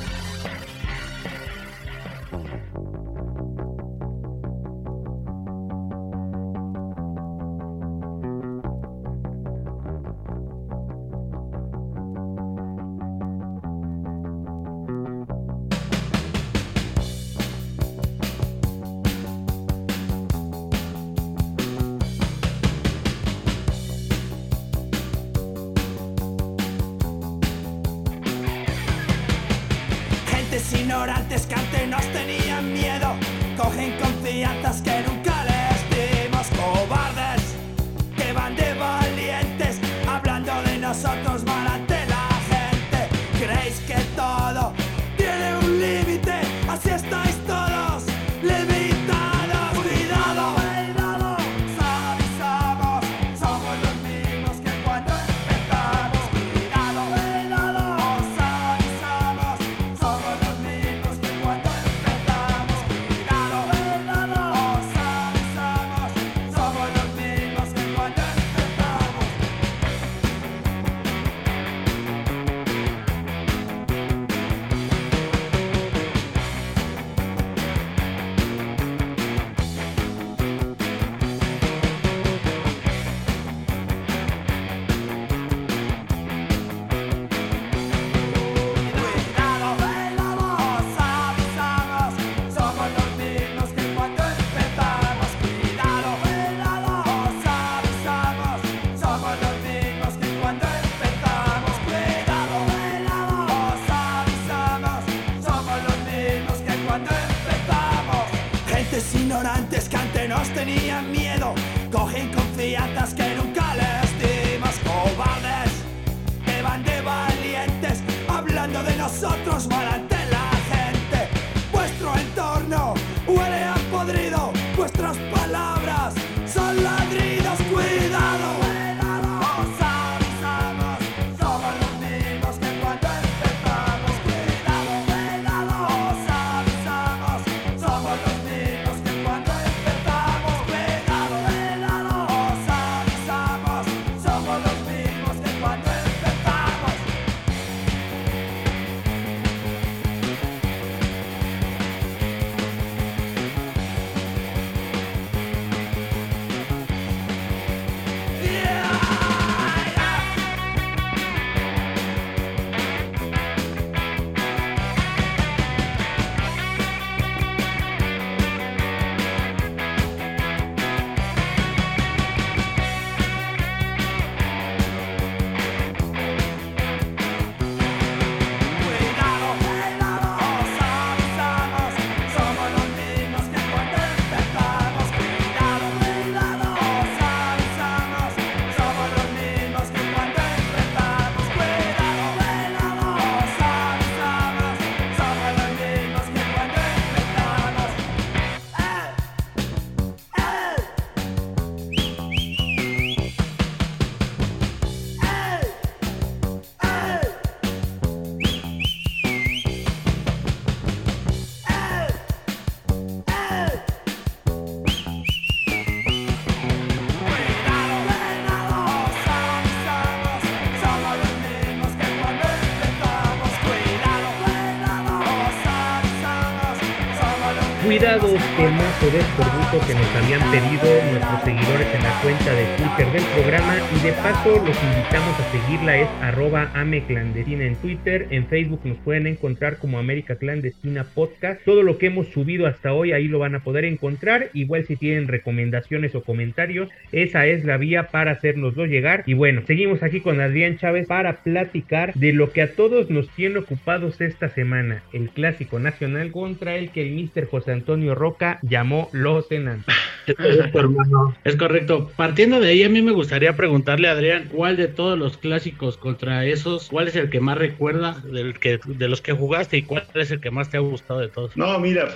Temazo de escorbuto que nos habían pedido nuestros seguidores en la cuenta de Twitter del programa y de paso los invitamos a seguirla es arroba ameclandestina en Twitter, en Facebook nos pueden encontrar como América Clandestina Podcast, todo lo que hemos subido hasta hoy ahí lo van a poder encontrar, igual si tienen recomendaciones o comentarios, esa es la vía para hacernoslo llegar y bueno, seguimos aquí con Adrián Chávez para platicar de lo que a todos nos tiene ocupados esta semana, el clásico nacional contra el que el Mr. José Antonio Roca llamó Los Enanos. Es correcto, hermano. Es correcto. Partiendo de ahí, a mí me gustaría preguntarle a Adrián, ¿cuál de todos los clásicos contra esos, cuál es el que más recuerda del que, de los que jugaste y cuál es el que más te ha gustado de todos? No, mira,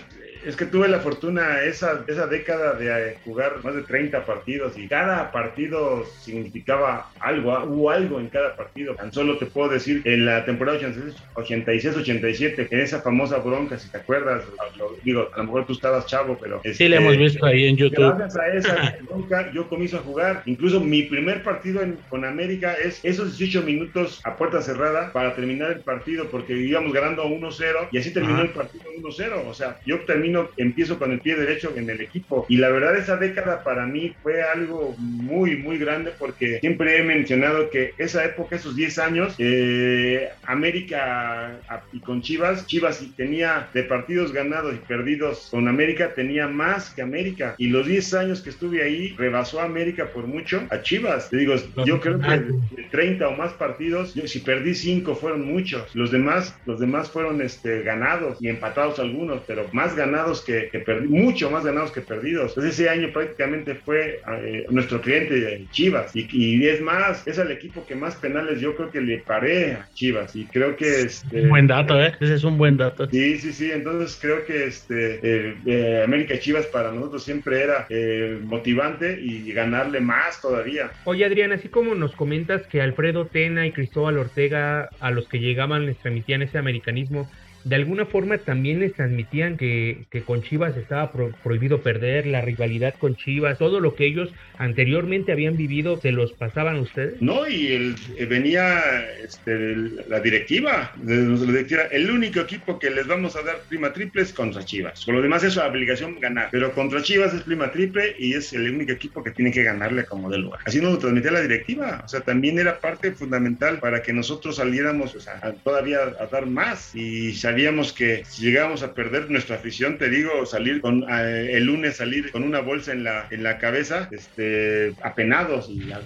es que tuve la fortuna esa, esa década de eh, jugar más de 30 partidos y cada partido significaba algo, ah, hubo algo en cada partido. Tan solo te puedo decir, en la temporada 86-87, en esa famosa bronca, si te acuerdas, lo- digo, a lo mejor tú estabas chavo, pero... Sí, la hemos visto ahí en YouTube. Gracias a esa bronca, yo comienzo a jugar. Incluso mi primer partido en- con América es esos 18 minutos a puerta cerrada para terminar el partido, porque íbamos ganando 1-0 y así terminó Ajá. el partido 1-0. O sea, yo termino, empiezo con el pie derecho en el equipo. Y la verdad, esa década para mí fue algo muy, muy grande porque siempre he mencionado que esa época, esos 10 años, eh, América y con Chivas, Chivas tenía de partidos ganados y perdidos con América, tenía más que América. Y los 10 años que estuve ahí, rebasó a América por mucho a Chivas. Te digo, yo creo que de 30 o más partidos, yo, si perdí 5 fueron muchos. Los demás, los demás fueron este, ganados y empatados algunos, pero más ganados que, que mucho más ganados que perdidos. Entonces ese año prácticamente fue eh, nuestro cliente Chivas. Y, y es más, es el equipo que más penales yo creo que le paré a Chivas. Y creo que este, Un buen dato, ¿eh? Ese es un buen dato. Sí, sí, sí. Entonces creo que este eh, eh, América Chivas para nosotros siempre era eh, motivante y ganarle más todavía. Oye Adrián, así como nos comentas que Alfredo Tena y Cristóbal Ortega a los que llegaban les transmitían ese americanismo, de alguna forma también les transmitían que, que con Chivas estaba pro- prohibido perder, la rivalidad con Chivas, todo lo que ellos anteriormente habían vivido, ¿se los pasaban ustedes? No, y el, eh, venía este, la directiva, el único equipo que les vamos a dar prima triple es contra Chivas. Con lo demás es su obligación ganar, pero contra Chivas es prima triple y es el único equipo que tiene que ganarle como de lugar. Así nos lo transmitía la directiva, o sea, también era parte fundamental para que nosotros saliéramos o sea, todavía a dar más y salíamos sabíamos que si llegábamos a perder nuestra afición, te digo, salir con eh, el lunes salir con una bolsa en la, en la cabeza, este, apenados. Y a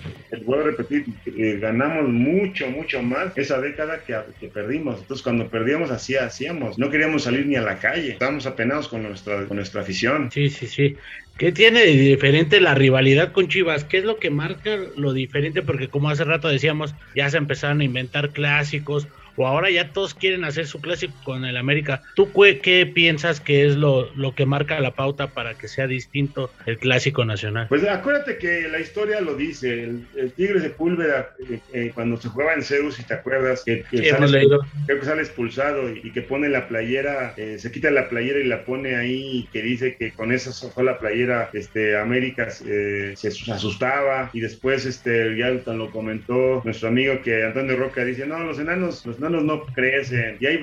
repetir, eh, ganamos mucho, mucho más esa década que, que perdimos. Entonces, cuando perdíamos, hacíamos. No queríamos salir ni a la calle. Estábamos apenados con nuestra, con nuestra afición. Sí, sí, sí. ¿Qué tiene de diferente la rivalidad con Chivas? ¿Qué es lo que marca lo diferente? Porque como hace rato decíamos, ya se empezaron a inventar clásicos o ahora ya todos quieren hacer su clásico con el América. ¿Tú qué, qué piensas que es lo, lo, que marca la pauta para que sea distinto el clásico nacional? Pues acuérdate que la historia lo dice, el, el Tigre Sepúlveda, eh, eh, cuando se jugaba en Zeus, si te acuerdas, que, que Sí, sale, leído. creo que sale expulsado y, y que pone la playera, eh, se quita la playera y la pone ahí y que dice que con esa sola playera este, América eh, se asustaba y después este, ya lo comentó nuestro amigo que Antonio Roca dice, no, los enanos, los enanos no crecen. Y hay,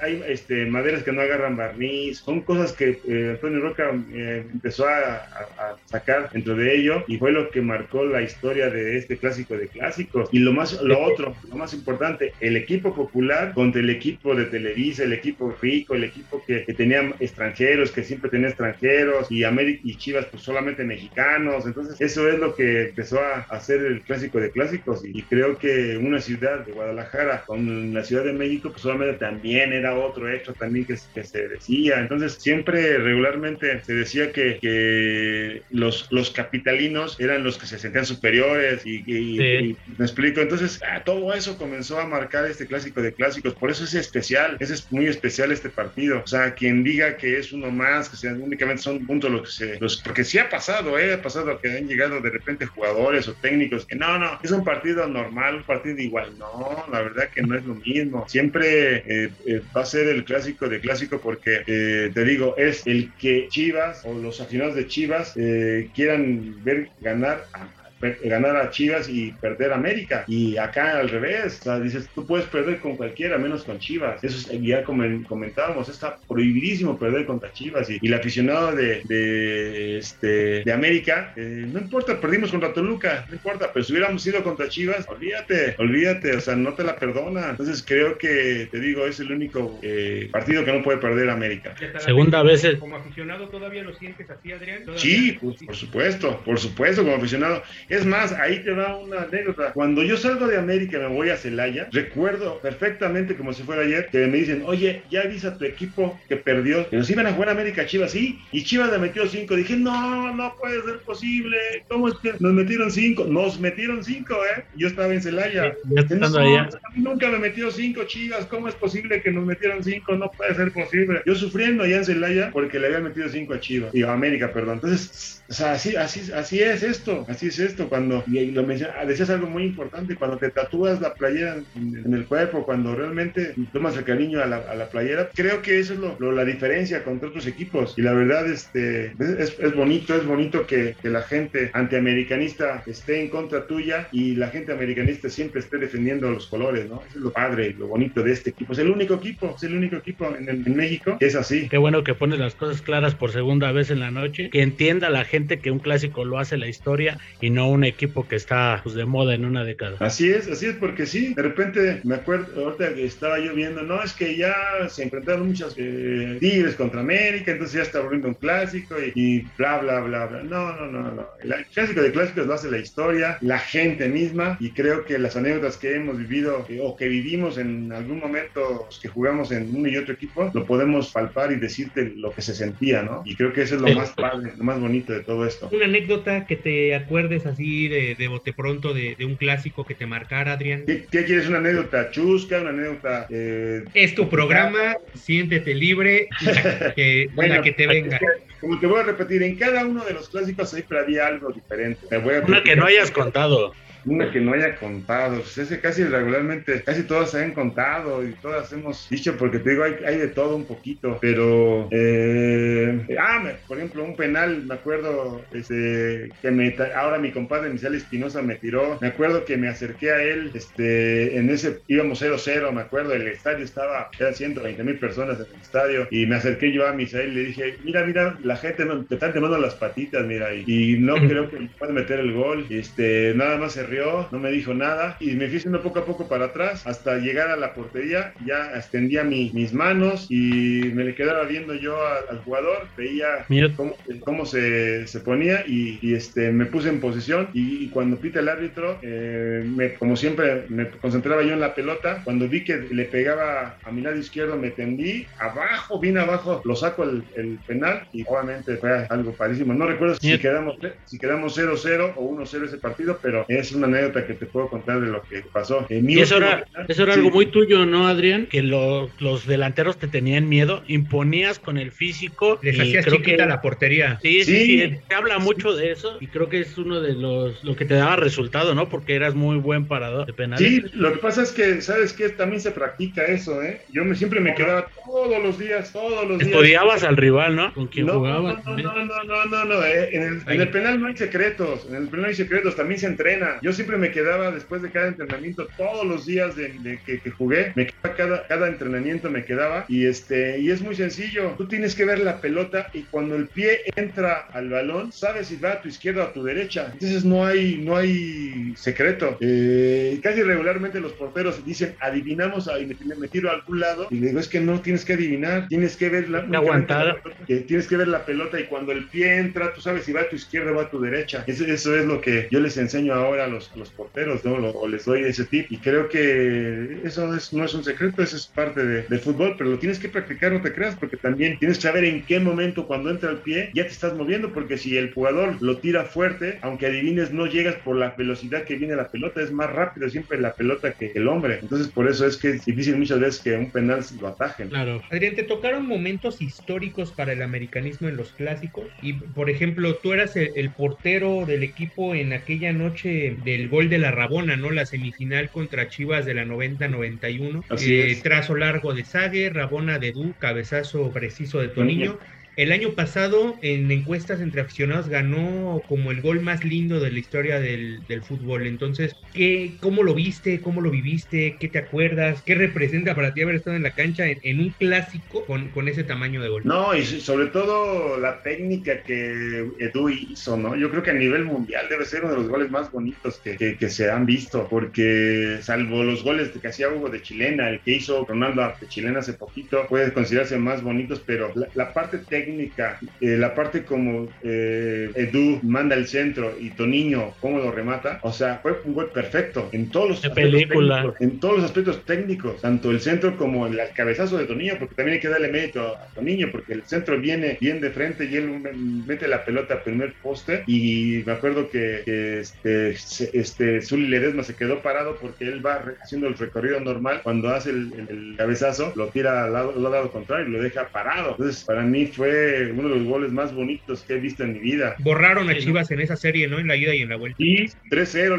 hay este, maderas que no agarran barniz, son cosas que eh, Antonio Roca eh, empezó a, a- a sacar dentro de ello y fue lo que marcó la historia de este clásico de clásicos. Y lo más, lo otro, lo más importante, el equipo popular contra el equipo de Televisa, el equipo rico, el equipo que, que tenía extranjeros, que siempre tenía extranjeros y América y Chivas pues solamente mexicanos, entonces eso es lo que empezó a hacer el clásico de clásicos. Y, y creo que una ciudad de Guadalajara con la Ciudad de México pues solamente también era otro hecho también que, que se decía, entonces siempre regularmente se decía que, que los, los capitalinos eran los que se sentían superiores y, y- Sí. y- me explico, entonces ah, todo eso comenzó a marcar este clásico de clásicos, por eso es especial, es muy especial este partido, o sea, quien diga que es uno más, que sean únicamente son puntos los que se, los, porque sí ha pasado, ¿eh? ha pasado que han llegado de repente jugadores o técnicos que no, no, es un partido normal, un partido igual, no, la verdad que no es lo mismo, siempre eh, eh, va a ser el clásico de clásico porque eh, te digo, es el que Chivas o los aficionados de Chivas eh, quieran ver ganar a ganar a Chivas y perder a América. Y acá al revés, o sea, dices, tú puedes perder con cualquiera, menos con Chivas. Eso es- ya comen- comentábamos, está prohibidísimo perder contra Chivas. Y, y el aficionado de, de, este, de América, eh, no importa, perdimos contra Toluca, no importa, pero si hubiéramos ido contra Chivas, olvídate, olvídate, o sea, no te la perdona. Entonces creo que, te digo, es el único eh, partido que no puede perder América. Segunda vez Como aficionado todavía lo sientes así, Adrián. ¿Todavía? Sí, pues, por supuesto, por supuesto, como aficionado. Es más, ahí te va una anécdota. Cuando yo salgo de América y me voy a Celaya, recuerdo perfectamente como si fuera ayer, que me dicen, oye, ya avisa a tu equipo que perdió, que nos iban a jugar América Chivas, sí, y Chivas le metió cinco. Dije, no, no puede ser posible. ¿Cómo es que nos metieron cinco? Nos metieron cinco, ¿eh? Yo estaba en Celaya. no, allá. a mí nunca me metió cinco chivas. ¿Cómo es posible que nos metieran cinco? No puede ser posible. Yo sufriendo allá en Celaya porque le habían metido cinco a Chivas. Y a América, perdón. Entonces, o sea, así, así, así es esto. Así es esto. Cuando, y lo menciona- decías algo muy importante, cuando te tatúas la playera en, en el cuerpo, cuando realmente tomas el cariño a la, a la playera, creo que eso es lo, lo- la diferencia contra otros equipos. Y la verdad, este, es, es- bonito, es bonito que, que la gente antiamericanista esté en contra tuya y la gente americanista siempre esté defendiendo los colores, ¿no? Eso es lo padre, lo bonito de este equipo. Es el único equipo, es el único equipo en, en México que es así. Qué bueno que pones las cosas claras por segunda vez en la noche. Que entienda la gente que un clásico lo hace la historia y no un equipo que está pues, de moda en una década. Así es, así es, porque sí, de repente me acuerdo, ahorita que estaba yo viendo, no, es que ya se enfrentaron muchas eh, Tigres contra América, entonces ya está volviendo un clásico y, y bla, bla, bla, bla. No, no, no, no. El clásico de clásicos lo hace la historia, la gente misma, y creo que las anécdotas que hemos vivido eh, o que vivimos en algún momento que jugamos en uno y otro equipo, lo podemos palpar y decirte lo que se sentía, ¿no? Y creo que eso es lo Sí. más padre, lo más bonito de todo esto. Una anécdota que te acuerdes así de, de bote pronto de, de un clásico que te marcara, Adrián. ¿Qué, qué quieres? ¿Una anécdota chusca? ¿Una anécdota eh, Es tu programa, siéntete libre, la que, la que te venga. Como te voy a repetir, en cada uno de los clásicos siempre había algo diferente. Te voy a Una que no hayas contado. Una que no haya contado. Pues ese casi regularmente, casi todas se han contado y todas hemos dicho, porque te digo, hay, hay de todo un poquito. Pero, eh, ah, me- por ejemplo, un penal, me acuerdo, este, que me, ahora mi compadre Misael Espinosa me tiró, me acuerdo que me acerqué a él, este, en ese, íbamos 0-0, me acuerdo, el estadio estaba, eran 120 mil personas en el estadio, y me acerqué yo a Misael y le dije, mira, mira, la gente te están temando las patitas, mira, y, y no creo que pueda meter el gol, este, nada más se rió, no me dijo nada, y me fui haciendo poco a poco para atrás, hasta llegar a la portería, ya extendía mi- mis manos, y me le quedaba viendo yo a- al jugador, veía Mira, cómo, cómo se, se ponía y, y, este, me puse en posición y, y cuando pita el árbitro, eh, me- como siempre me concentraba yo en la pelota, cuando vi que le pegaba a mi lado izquierdo me tendí abajo, bien abajo, lo saco el, el penal y obviamente fue algo parísimo. No recuerdo si quedamos si quedamos 0-0 o 1-0 ese partido, pero es una anécdota que te puedo contar de lo que pasó. En mi Y eso último era, eso era sí. algo muy tuyo, ¿no, Adrián? Que lo- los delanteros te tenían miedo, imponías con el físico. Les y hacías creo chiquita que- la portería. Sí, sí, Sí. sí, se habla mucho de eso y creo que es uno de los lo que te daba resultado, ¿no? Porque eras muy buen parador de penales. Sí, lo que pasa es que, ¿sabes qué? También se practica eso, ¿eh? Yo me, siempre me quedaba todos los días, todos los días. Estudiabas al rival, ¿no? Con quien No, jugabas. no, no, no, no, no, no, eh, En, el, en el penal no hay secretos, en el penal no hay secretos, también se entrena. Yo siempre me quedaba después de cada entrenamiento, todos los días de, de que, que jugué, me quedaba cada, cada entrenamiento me quedaba y este y es muy sencillo. Tú tienes que ver la pelota y cuando el pie entra al balón, sabes si va a tu izquierda o a tu derecha. Entonces no hay no hay secreto. Eh, casi regularmente los porteros dicen adivinamos y me, me tiro a algún lado y digo es que no tienes que adivinar, tienes que ver la, aguantar. que tienes que ver la pelota y cuando el pie entra, tú sabes si va a tu izquierda o a tu derecha. Eso, eso es lo que yo les enseño ahora a los, a los porteros, ¿no? Lo- o les doy ese tip. Y creo que eso es- no es un secreto, eso es parte de- del fútbol, pero lo tienes que practicar, no te creas, porque también tienes que saber en qué momento cuando entra el pie ya te estás moviendo, porque si el jugador lo tira fuerte, aunque adivines, no llegas por la velocidad que viene la pelota, es más rápido siempre la pelota que el hombre. Entonces, por eso es que es difícil muchas veces que un penal lo atajen. Claro. Adrián, ¿te tocaron momentos históricos para el americanismo en los clásicos? Y, por ejemplo, tú eras el, el portero del equipo en aquella noche del gol de la Rabona, ¿no? La semifinal contra Chivas de la 90-91. Así Eh. Trazo largo de Sague, Rabona de Du, cabezazo preciso de Toniño. El año pasado, en encuestas entre aficionados, ganó como el gol más lindo de la historia del, del fútbol. Entonces, ¿qué, ¿cómo lo viste? ¿Cómo lo viviste? ¿Qué te acuerdas? ¿Qué representa para ti haber estado en la cancha en, en un clásico con, con ese tamaño de gol? No, y so- sobre todo la técnica que Edu hizo, ¿no? Yo creo que a nivel mundial debe ser uno de los goles más bonitos que, que- que se han visto, porque salvo los goles que hacía Hugo de Chilena, el que hizo Ronaldo de Chilena hace poquito, puede considerarse más bonitos, pero la, la parte técnica, eh, la parte como eh, Edu manda el centro y Toniño cómo lo remata, o sea, fue un gol perfecto en todos los De aspectos película. técnicos, en todos los aspectos técnicos, tanto el centro como el cabezazo de Toniño, porque también hay que darle mérito a Toniño, porque el centro viene bien de frente y él me- mete la pelota al primer poste y me acuerdo que, que, este, este Zuli Ledesma se quedó parado porque él va haciendo el recorrido normal, cuando hace el, el- el cabezazo lo tira al lado, al lado contrario y lo deja parado. Entonces para mí fue uno de los goles más bonitos que he visto en mi vida. Borraron a. Chivas en esa serie, ¿no? En la ida y en la vuelta. Y 3-0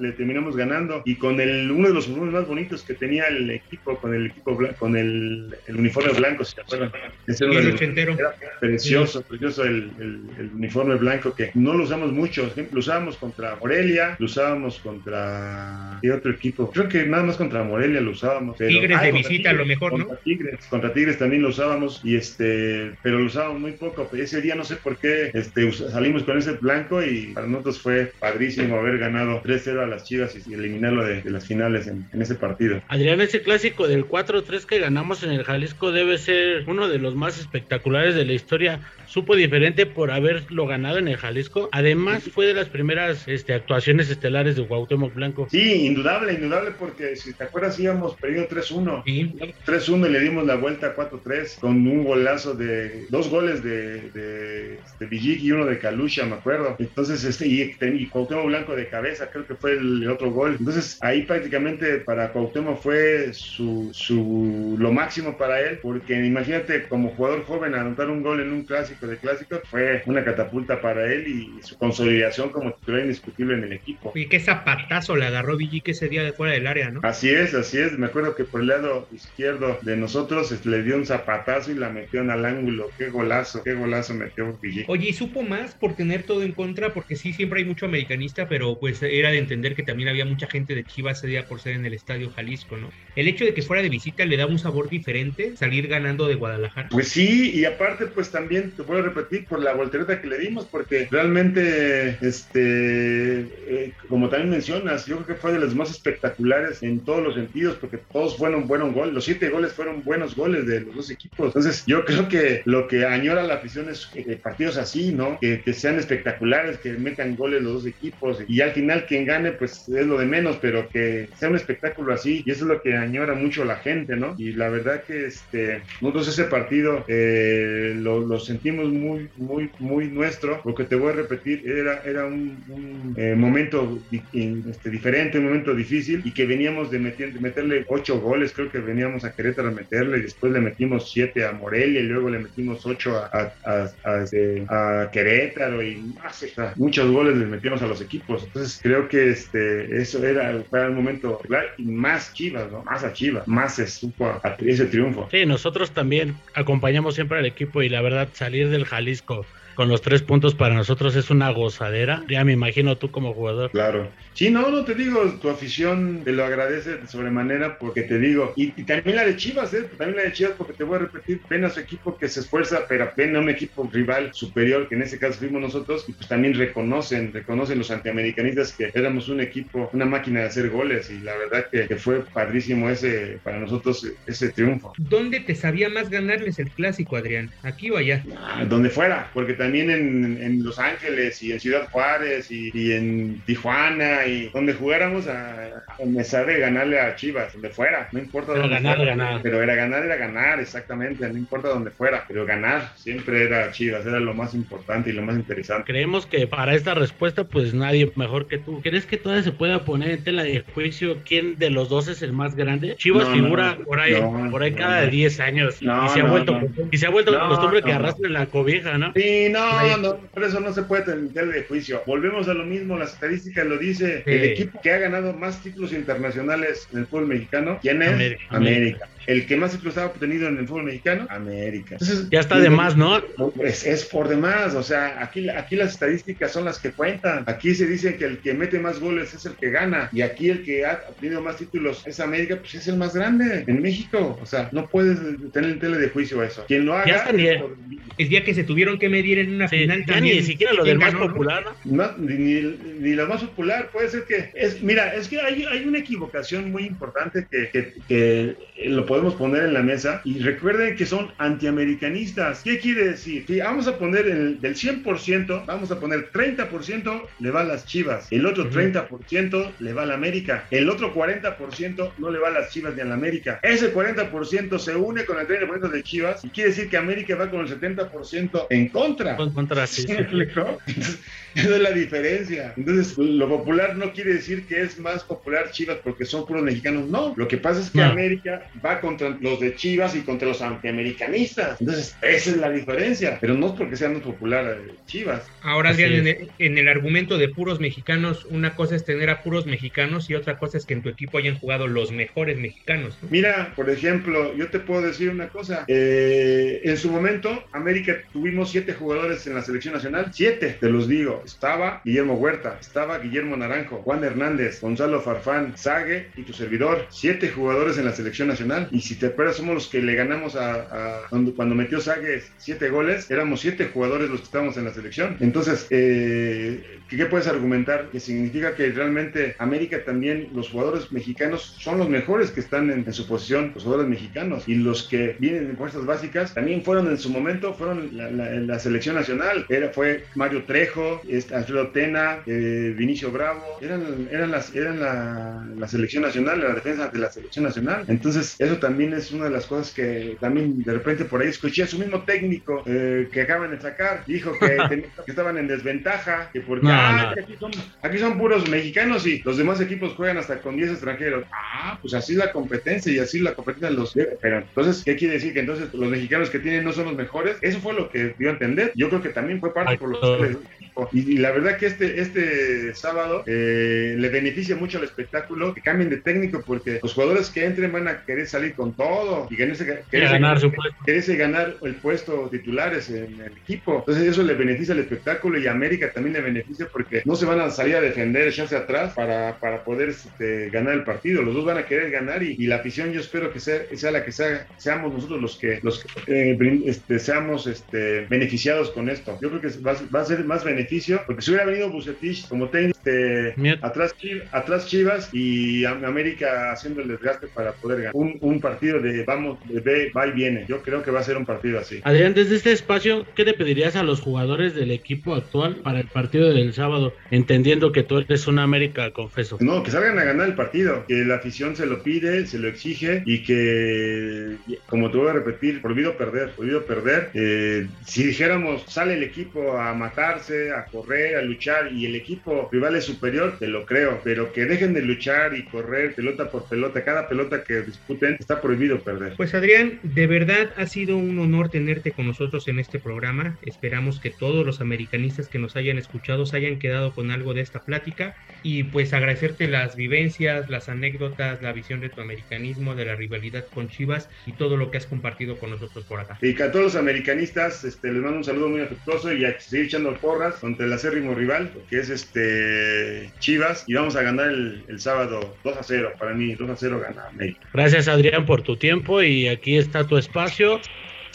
le, terminamos ganando. Y con el, uno de los uniformes más bonitos que tenía el equipo, con el equipo con el, el uniforme blanco, si te acuerdan. Ese el los- ochentero. era precioso, precioso el, el- el uniforme blanco que no lo usamos mucho. Lo usábamos contra Morelia, lo usábamos contra. ¿Qué otro equipo? Creo que nada más contra Morelia lo usábamos. pero- Tigres Ah, de contra visita, a lo mejor, ¿no? contra Tigres, contra Tigres también lo usábamos, y este, pero lo usábamos muy poco. Ese día no sé por qué este, salimos con ese blanco y para nosotros fue padrísimo haber ganado 3-0 a las Chivas y eliminarlo de, las finales en, en ese partido. Adrián, ese clásico del 4-3 que ganamos en el Jalisco debe ser uno de los más espectaculares de la historia. Supo diferente por haberlo ganado en el Jalisco. Además, fue de las primeras este, actuaciones estelares de Cuauhtémoc Blanco. Sí, indudable, indudable, porque si te acuerdas íbamos perdiendo 3-1. Sí. 3-1 y le dimos la vuelta a 4-3 con un golazo de dos goles de, de, de Villic y uno de Calucha, me acuerdo. Entonces, este, y, y Cuauhtémoc Blanco de cabeza, creo que fue el, otro gol. Entonces, ahí prácticamente para Cuauhtémoc fue su, su, lo máximo para él, porque imagínate como jugador joven anotar un gol en un clásico De clásico, fue una catapulta para él y su consolidación como titular indiscutible en el equipo. Y qué zapatazo le agarró Villique ese día de fuera del área, ¿no? Así es, así es. Me acuerdo que por el lado izquierdo de nosotros le dio un zapatazo y la metió en al ángulo. Qué golazo, qué golazo metió Villique. Oye, y supo más por tener todo en contra, porque sí, siempre hay mucho americanista, pero pues era de entender que también había mucha gente de Chivas ese día por ser en el Estadio Jalisco, ¿no? El hecho de que fuera de visita le daba un sabor diferente salir ganando de Guadalajara. Pues sí, y aparte pues también te puedo repetir por la voltereta que le dimos, porque realmente, este, eh, como también mencionas, yo creo que fue de los más espectaculares en todos los sentidos, porque todos fueron buenos goles, los siete goles fueron buenos goles de los dos equipos. Entonces yo creo que lo que añora la afición es eh, partidos así, ¿no? Que, sean espectaculares, que metan goles los dos equipos y al final quien gane pues es lo de menos, pero que sea un espectáculo así y eso es lo que añora mucho la gente, ¿no? Y la verdad que este, nosotros ese partido eh, lo, sentimos muy, muy, muy nuestro, porque te voy a repetir, era, era un, eh, momento este, diferente, un momento difícil y que veníamos de, meter, de, meterle ocho goles, creo que veníamos a Querétaro a meterle y después le metimos siete a Morelia y luego le metimos ocho a, a, a, este, Querétaro y más, muchos goles les metimos a los equipos. Entonces creo que este, eso era para el momento y más Chivas, ¿no? Más a Chivas, más se supo a, ese triunfo. Sí, nosotros también acompañamos siempre al equipo y la verdad salir del Jalisco con los tres puntos para nosotros es una gozadera. Ya me imagino tú como jugador. Claro. Sí, no, no te digo, tu afición te lo agradece de sobremanera porque te digo, y, y también la de Chivas, ¿eh? También la de Chivas porque te voy a repetir, ven a su equipo que se esfuerza, pero ven a un equipo rival superior, que en ese caso fuimos nosotros, y pues también reconocen, reconocen los antiamericanistas que éramos un equipo, una máquina de hacer goles, y la verdad que, que fue padrísimo ese, para nosotros, ese triunfo. ¿Dónde te sabía más ganarles el clásico, Adrián? ¿Aquí o allá? Ah, donde fuera, porque también en, en, Los Ángeles y en Ciudad Juárez y, y en Tijuana y donde jugáramos a, a, me sabe ganarle a Chivas, donde fuera, no importa pero dónde ganar, fuera, ganar. pero era ganar, era ganar, exactamente, no importa dónde fuera, pero ganar siempre era Chivas, era lo más importante y lo más interesante. Creemos que para esta respuesta pues nadie mejor que tú. ¿Crees que todavía se pueda poner en tela de juicio quién de los dos es el más grande? Chivas No, figura no, por ahí, no, por ahí cada no. 10 años y se vuelto y se ha vuelto No, costumbre que arrastren la cobija, ¿no? Sí, no, no, por eso no se puede tener de juicio. Volvemos a lo mismo, las estadísticas lo dice. Sí. El equipo que ha ganado más títulos internacionales en el fútbol mexicano, ¿quién es? América. América. El que más títulos ha obtenido en el fútbol mexicano, América. Entonces, Ya está de más, ¿no? Es, es por demás, o sea, aquí, aquí las estadísticas son las que cuentan. Aquí se dice que el que mete más goles es el que gana. Y aquí el que ha obtenido más títulos es América, pues es el más grande en México. O sea, no puedes tener en tele de juicio eso. Quien lo haga. Ya está ni- es por- El día que se tuvieron que medir en una Sí, final ya ni siquiera lo del ¿quién más popular, ¿no? No, ni, ni- ni lo más popular, puede ser que... Es, mira, es que hay, hay una equivocación muy importante que, que- que lo podemos poner en la mesa y recuerden que son antiamericanistas. ¿Qué quiere decir? Si vamos a poner el, del 100%, vamos a poner 30% le va a las chivas, el otro 30% le va a la América, el otro 40% no le va a las chivas ni a la América. Ese 40% se une con el 30% de chivas y quiere decir que América va con el 70% en contra. Con- Contra sí. ¿Sí? Entonces, Esa es la diferencia. Entonces, lo popular no quiere decir que es más popular Chivas porque son puros mexicanos. No, lo que pasa es que No. América va contra los de Chivas y contra los antiamericanistas. Entonces, esa es la diferencia. Pero no es porque sea más popular eh, Chivas. Ahora, en el, en el argumento de puros mexicanos, una cosa es tener a puros mexicanos y otra cosa es que en tu equipo hayan jugado los mejores mexicanos. ¿no? Mira, por ejemplo, yo te puedo decir una cosa. Eh, en su momento, América tuvimos siete jugadores en la selección nacional. Siete, te los digo. Estaba Guillermo Huerta, estaba Guillermo Naranjo, Juan Hernández, Gonzalo Farfán, Sague y tu servidor. Siete jugadores en la selección nacional. Y si te acuerdas, somos los que le ganamos a, cuando, metió Sague siete goles. Éramos siete jugadores los que estábamos en la selección. Entonces, eh, ¿qué, puedes argumentar? Que significa que realmente América también, los jugadores mexicanos son los mejores que están en, su posición, los jugadores mexicanos. Y los que vienen en fuerzas básicas también fueron en su momento, fueron la, la- la selección nacional. Era, fue Mario Trejo, este, Alfredo Tena, eh, Vinicio Bravo. Eran, eran, las, eran la, la selección nacional, la defensa de la selección nacional. Entonces, eso también es una de las cosas que también de repente por ahí escuché a su mismo técnico eh, que acaban de sacar. Dijo que, ten- que estaban en desventaja, que porque No, ah, no. aquí, son, aquí son puros mexicanos y los demás equipos juegan hasta con 10 extranjeros. Ah, pues así es la competencia y así la competencia de los... Pero entonces, ¿qué quiere decir? Que entonces los mexicanos que tienen no son los mejores. Eso fue lo que dio a entender. Yo creo que también fue parte por los equipo. Y, y la verdad que este, este sábado eh, le beneficia mucho al espectáculo que cambien de técnico porque los jugadores que entren van a querer salir con todo y quererse, quererse- ganar su puesto. quererse ganar el puesto titulares en el equipo. Entonces eso le beneficia al espectáculo y a América también le beneficia porque no se van a salir a defender, echarse atrás para, para poder este, ganar el partido. Los dos van a querer ganar y, y la afición yo espero que sea, sea la que sea, seamos nosotros los que, los que eh, este, seamos este, beneficiados con esto. Yo creo que va, va a ser más beneficio porque si hubiera venido Bucetich como técnico este, atrás, atrás Chivas y Am- América haciendo el desgaste para poder ganar un, un partido de vamos, de ve, va y viene. Yo creo que va a ser un partido así. Adrián, desde este espacio, ¿qué le pedirías a los jugadores del equipo actual para el partido del sábado? Entendiendo que tú eres un América confeso. No, que salgan a ganar el partido, que la afición se lo pide, se lo exige y que, como te voy a repetir, prohibido perder, prohibido perder. Eh, si dijéramos, sale el equipo a matarse, a correr, a luchar y el equipo rival es superior, te lo creo, pero que dejen de luchar y correr pelota por pelota, cada pelota que disputen, está prohibido perder. Pues Adrián, de verdad ha sido un honor tenerte con nosotros en este programa. Esperamos que todos los americanistas que nos hayan escuchado se hayan quedado con algo de esta plática y pues agradecerte las vivencias, las anécdotas, la visión de tu americanismo, de la rivalidad con Chivas y todo lo que has compartido con nosotros por acá. Y que a todos los americanistas este, les mando un saludo muy afectuoso y a seguir echando porras contra el acérrimo rival, que es este Chivas, y vamos a ganar el, el sábado 2 a 0. Para mí, 2 a 0 gana. Gracias, Adrián, por tu tiempo y aquí está tu espacio.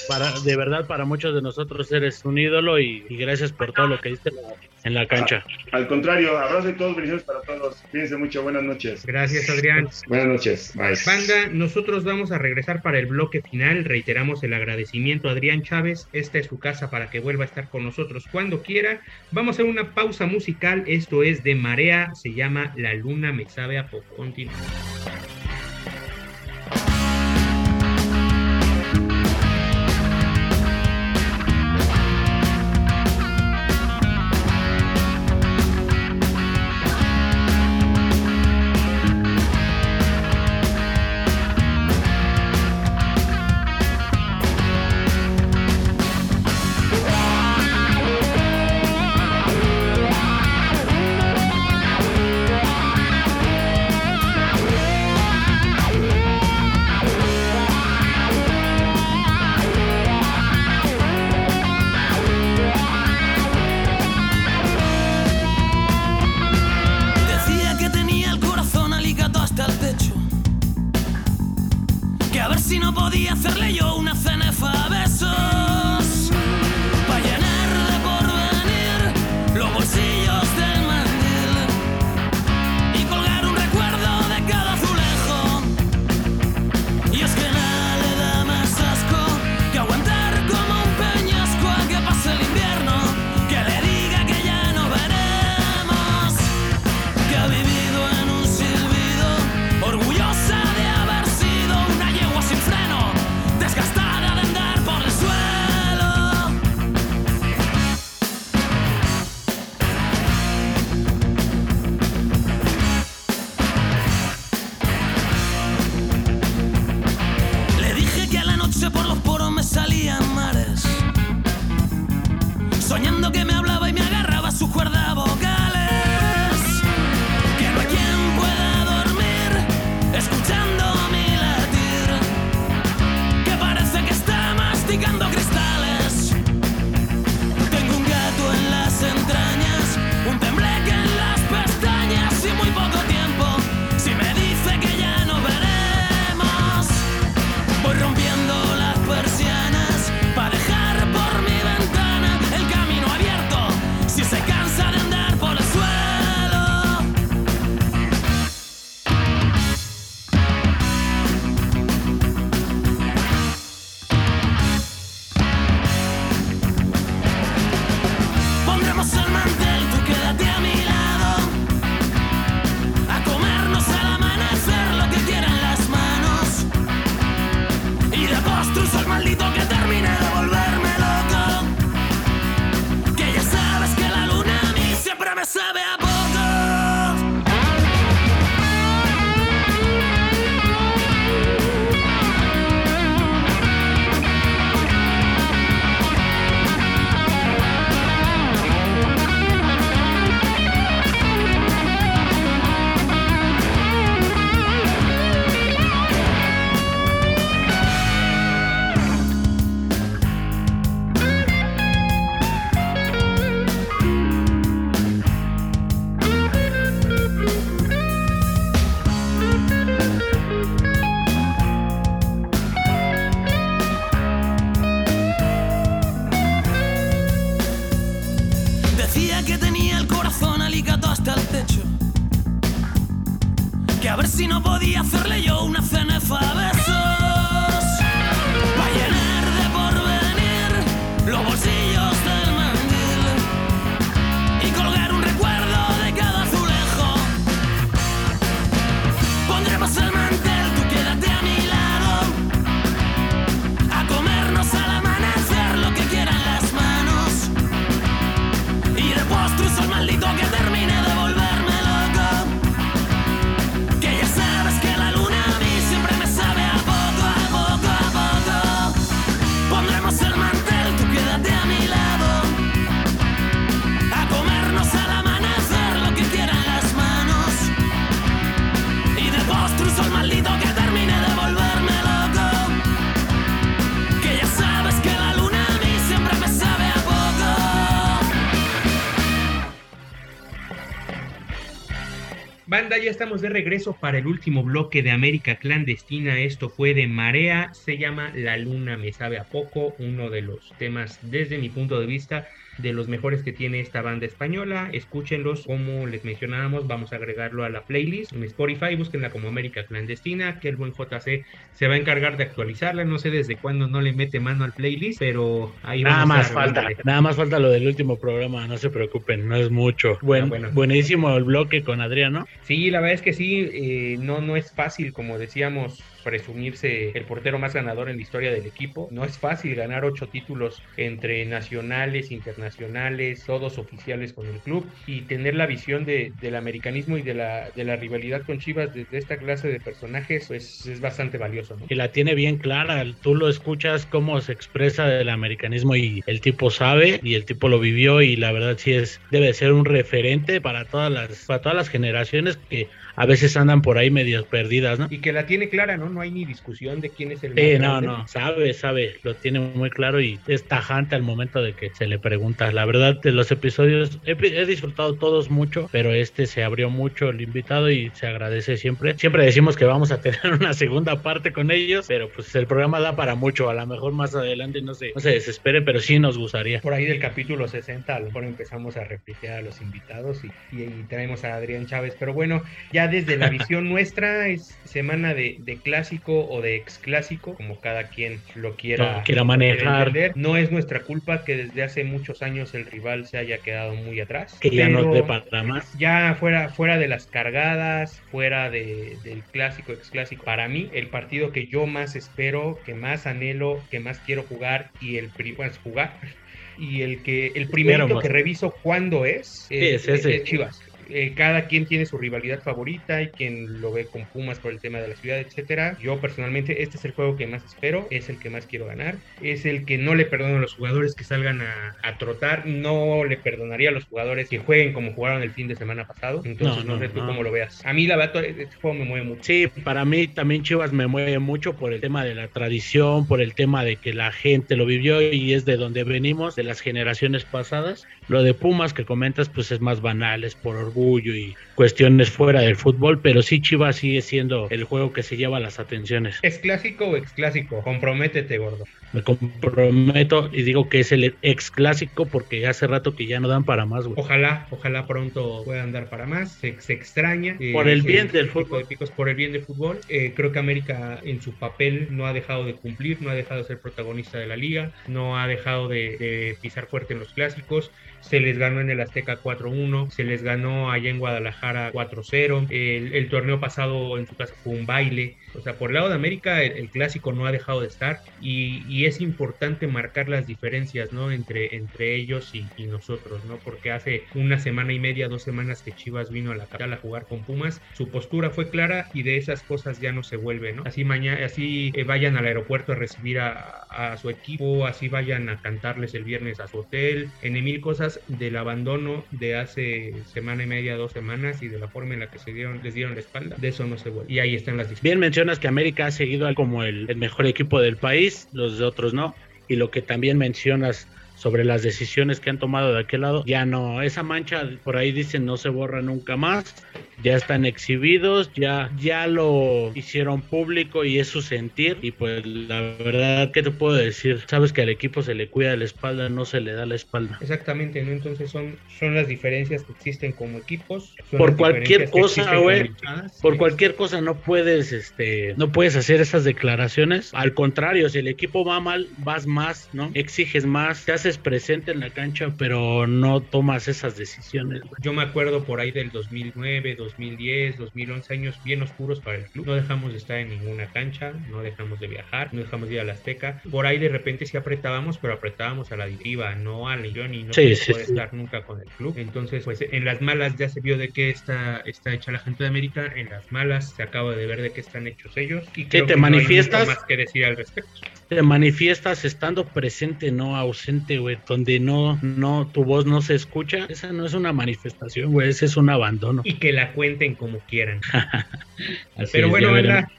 Para, de verdad, para muchos de nosotros eres un ídolo y, y gracias por todo lo que diste en la, cancha. Al contrario, abrazo y todos, bendiciones para todos. Cuídense mucho, buenas noches. Gracias Adrián. Buenas noches, bye. Banda, nosotros vamos a regresar para el bloque final. Reiteramos el agradecimiento a Adrián Chávez. Esta es su casa para que vuelva a estar con nosotros cuando quiera. Vamos a hacer una pausa musical. Esto es de Marea. Se llama La Luna me sabe a poco. Continúa. Bolsillos del Ya estamos de regreso para el último bloque de América Clandestina. Esto fue de Marea, se llama La Luna me sabe a poco, uno de los temas desde mi punto de vista de los mejores que tiene esta banda española. Escúchenlos, como les mencionábamos, vamos a agregarlo a la playlist en Spotify, búsquenla como América Clandestina, que el buen JC se va a encargar de actualizarla. No sé desde cuándo no le mete mano al playlist, pero ahí Nada vamos a más falta, nada más falta lo del último programa, no se preocupen, no es mucho. Buen, Ah, bueno. Buenísimo el bloque con Adrián, ¿no? Sí, la verdad es que sí, eh, no, no es fácil, como decíamos, presumirse el portero más ganador en la historia del equipo. No es fácil ganar ocho títulos entre nacionales, internacionales, todos oficiales con el club y tener la visión de, del americanismo y de la, de la rivalidad con Chivas desde esta clase de personajes, pues es bastante valioso, ¿no? Y la tiene bien clara, tú lo escuchas cómo se expresa del americanismo y el tipo sabe y el tipo lo vivió y la verdad sí es, debe ser un referente para todas las, para todas las generaciones que a veces andan por ahí medias perdidas, ¿no? Y que la tiene clara, ¿no? No hay ni discusión de quién es el Sí, no, grande. no, sabe, sabe, lo tiene muy claro y es tajante al momento de que se le pregunta. La verdad, de los episodios he, he disfrutado todos mucho, pero este se abrió mucho el invitado y se agradece siempre. Siempre decimos que vamos a tener una segunda parte con ellos, pero pues el programa da para mucho. A lo mejor más adelante no se, no se desespere, pero sí nos gustaría. Por ahí del capítulo 60 a lo mejor empezamos a replicar a los invitados y, y- y traemos a Adrián Chávez. Pero bueno, ya desde la visión nuestra es semana de, de clásico o de ex clásico, como cada quien lo quiera, manejar. entender. No es nuestra culpa que desde hace muchos años el rival se haya quedado muy atrás. Que ya más. ya fuera, fuera de las cargadas, fuera de- del clásico, ex clásico, para mí el partido que yo más espero, que más anhelo, que más quiero jugar y el pri- bueno, es jugar y el que el primero que reviso cuándo es, es ese. es Chivas. Eh, cada quien tiene su rivalidad favorita y quien lo ve con Pumas por el tema de la ciudad, etcétera. Yo personalmente este es el juego que más espero, es el que más quiero ganar, es el que no le perdono a los jugadores que salgan a, a trotar, no le perdonaría a los jugadores que jueguen como jugaron el fin de semana pasado. Entonces No, no, no, sé tú no. cómo lo veas. A mí la verdad este juego me mueve mucho. Sí, para mí también Chivas me mueve mucho por el tema de la tradición, por el tema de que la gente lo vivió y es de donde venimos, de las generaciones pasadas. Lo de Pumas que comentas, pues es más banal, es por orgullo y cuestiones fuera del fútbol, pero sí Chivas sigue siendo el juego que se lleva las atenciones. ¿Es clásico o ex clásico? Comprométete, gordo. Me comprometo y digo que es el ex clásico porque hace rato que ya no dan para más, güey. Ojalá, ojalá pronto puedan dar para más. Se, se extraña. eh, Por el bien del fútbol. de picos, por el bien del fútbol. Eh, creo que América en su papel no ha dejado de cumplir, no ha dejado de ser protagonista de la liga, no ha dejado de, de pisar fuerte en los clásicos. Se les ganó en el Azteca 4-1, se les ganó allá en Guadalajara 4-0. El, el torneo pasado en su casa fue un baile. O sea, por el lado de América, el, el clásico no ha dejado de estar y, y es importante marcar las diferencias, ¿no? Entre, entre ellos y, y nosotros, ¿no? Porque hace una semana y media, dos semanas que Chivas vino a la capital a jugar con Pumas, su postura fue clara y de esas cosas ya no se vuelve, ¿no? Así mañana, así eh, vayan al aeropuerto a recibir a, su equipo, así vayan a cantarles el viernes a su hotel, en mil cosas del abandono de hace semana y media, dos semanas y de la forma en la que se dieron, les dieron la espalda, de eso no se vuelve. Y ahí están las discusiones. Mencionas que América ha seguido como el, el mejor equipo del país, los de otros no, y lo que también mencionas sobre las decisiones que han tomado de aquel lado, ya no, esa mancha por ahí dicen no se borra nunca más, ya están exhibidos, ya, ya lo hicieron público y es su sentir. Y pues la verdad, ¿qué te puedo decir? Sabes que al equipo se le cuida la espalda, no se le da la espalda. Exactamente, ¿no? Entonces son, son las diferencias que existen como equipos. Por cualquier cosa, güey. Por cualquier cosa no puedes, este, no puedes hacer esas declaraciones. Al contrario, si el equipo va mal, vas más, ¿no? Exiges más, te haces presente en la cancha, pero no tomas esas decisiones. güey. Yo me acuerdo por ahí del 2009, 2010, 2011, años bien oscuros para el club. No dejamos de estar en ninguna cancha, no dejamos de viajar, no dejamos de ir a la Azteca. Por ahí de repente sí apretábamos, pero apretábamos a la directiva, no a León y no Sí, puede sí. estar nunca con el club. Entonces, pues en las malas ya se vio de qué está, está hecha la gente de América, en las malas se acaba de ver de qué están hechos ellos. Y creo te que no hay manifiestas? más que decir al respecto. Te manifiestas estando presente, no ausente, güey, donde no, no, tu voz no se escucha. Esa no es una manifestación, güey, ese es un abandono. Y que la cuenten como quieran. Pero bueno,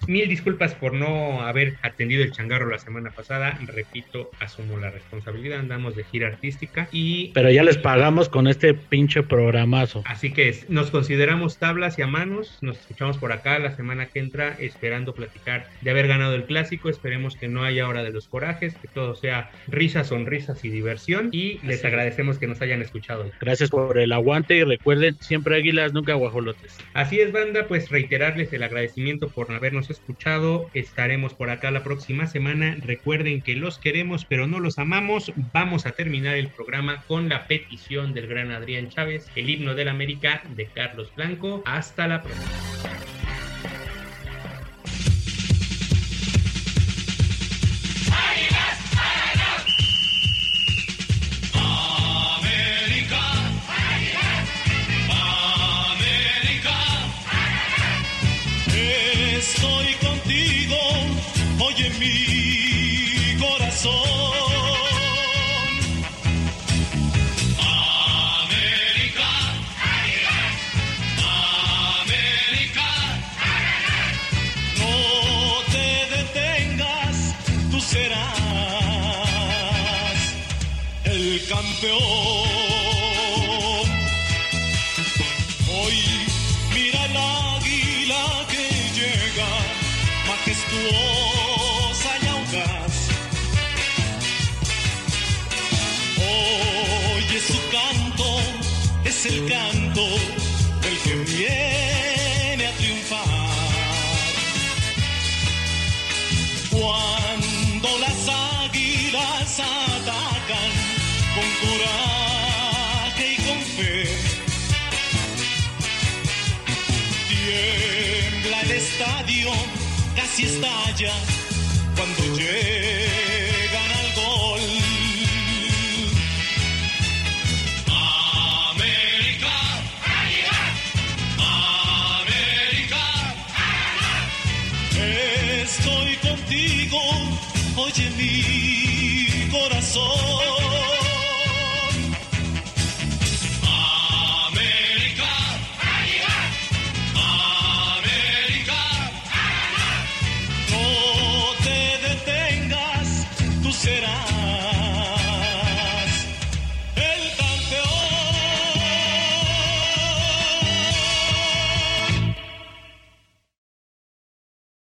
mil disculpas por no haber atendido el changarro la semana pasada. Repito, asumo la responsabilidad. Andamos de gira artística y Pero ya les pagamos con este pinche programazo. así que es- nos consideramos tablas y a manos. Nos escuchamos por acá la semana que entra, esperando platicar de haber ganado el clásico. Esperemos que no haya hora de los corajes, que todo sea risas, sonrisas y diversión. Y les Así agradecemos que nos hayan escuchado. Gracias por el aguante y recuerden, siempre águilas, nunca guajolotes. Así es, banda, pues reiterarles el agradecimiento por habernos escuchado. Estaremos por acá la próxima semana. Recuerden que los queremos, pero no los amamos. Vamos a terminar el programa con la petición del gran Adrián Chávez, el himno del América de Carlos Blanco. Hasta la próxima. Es el canto del que viene a triunfar. Cuando las águilas atacan con coraje y con fe, tiembla el estadio, casi estalla cuando llegan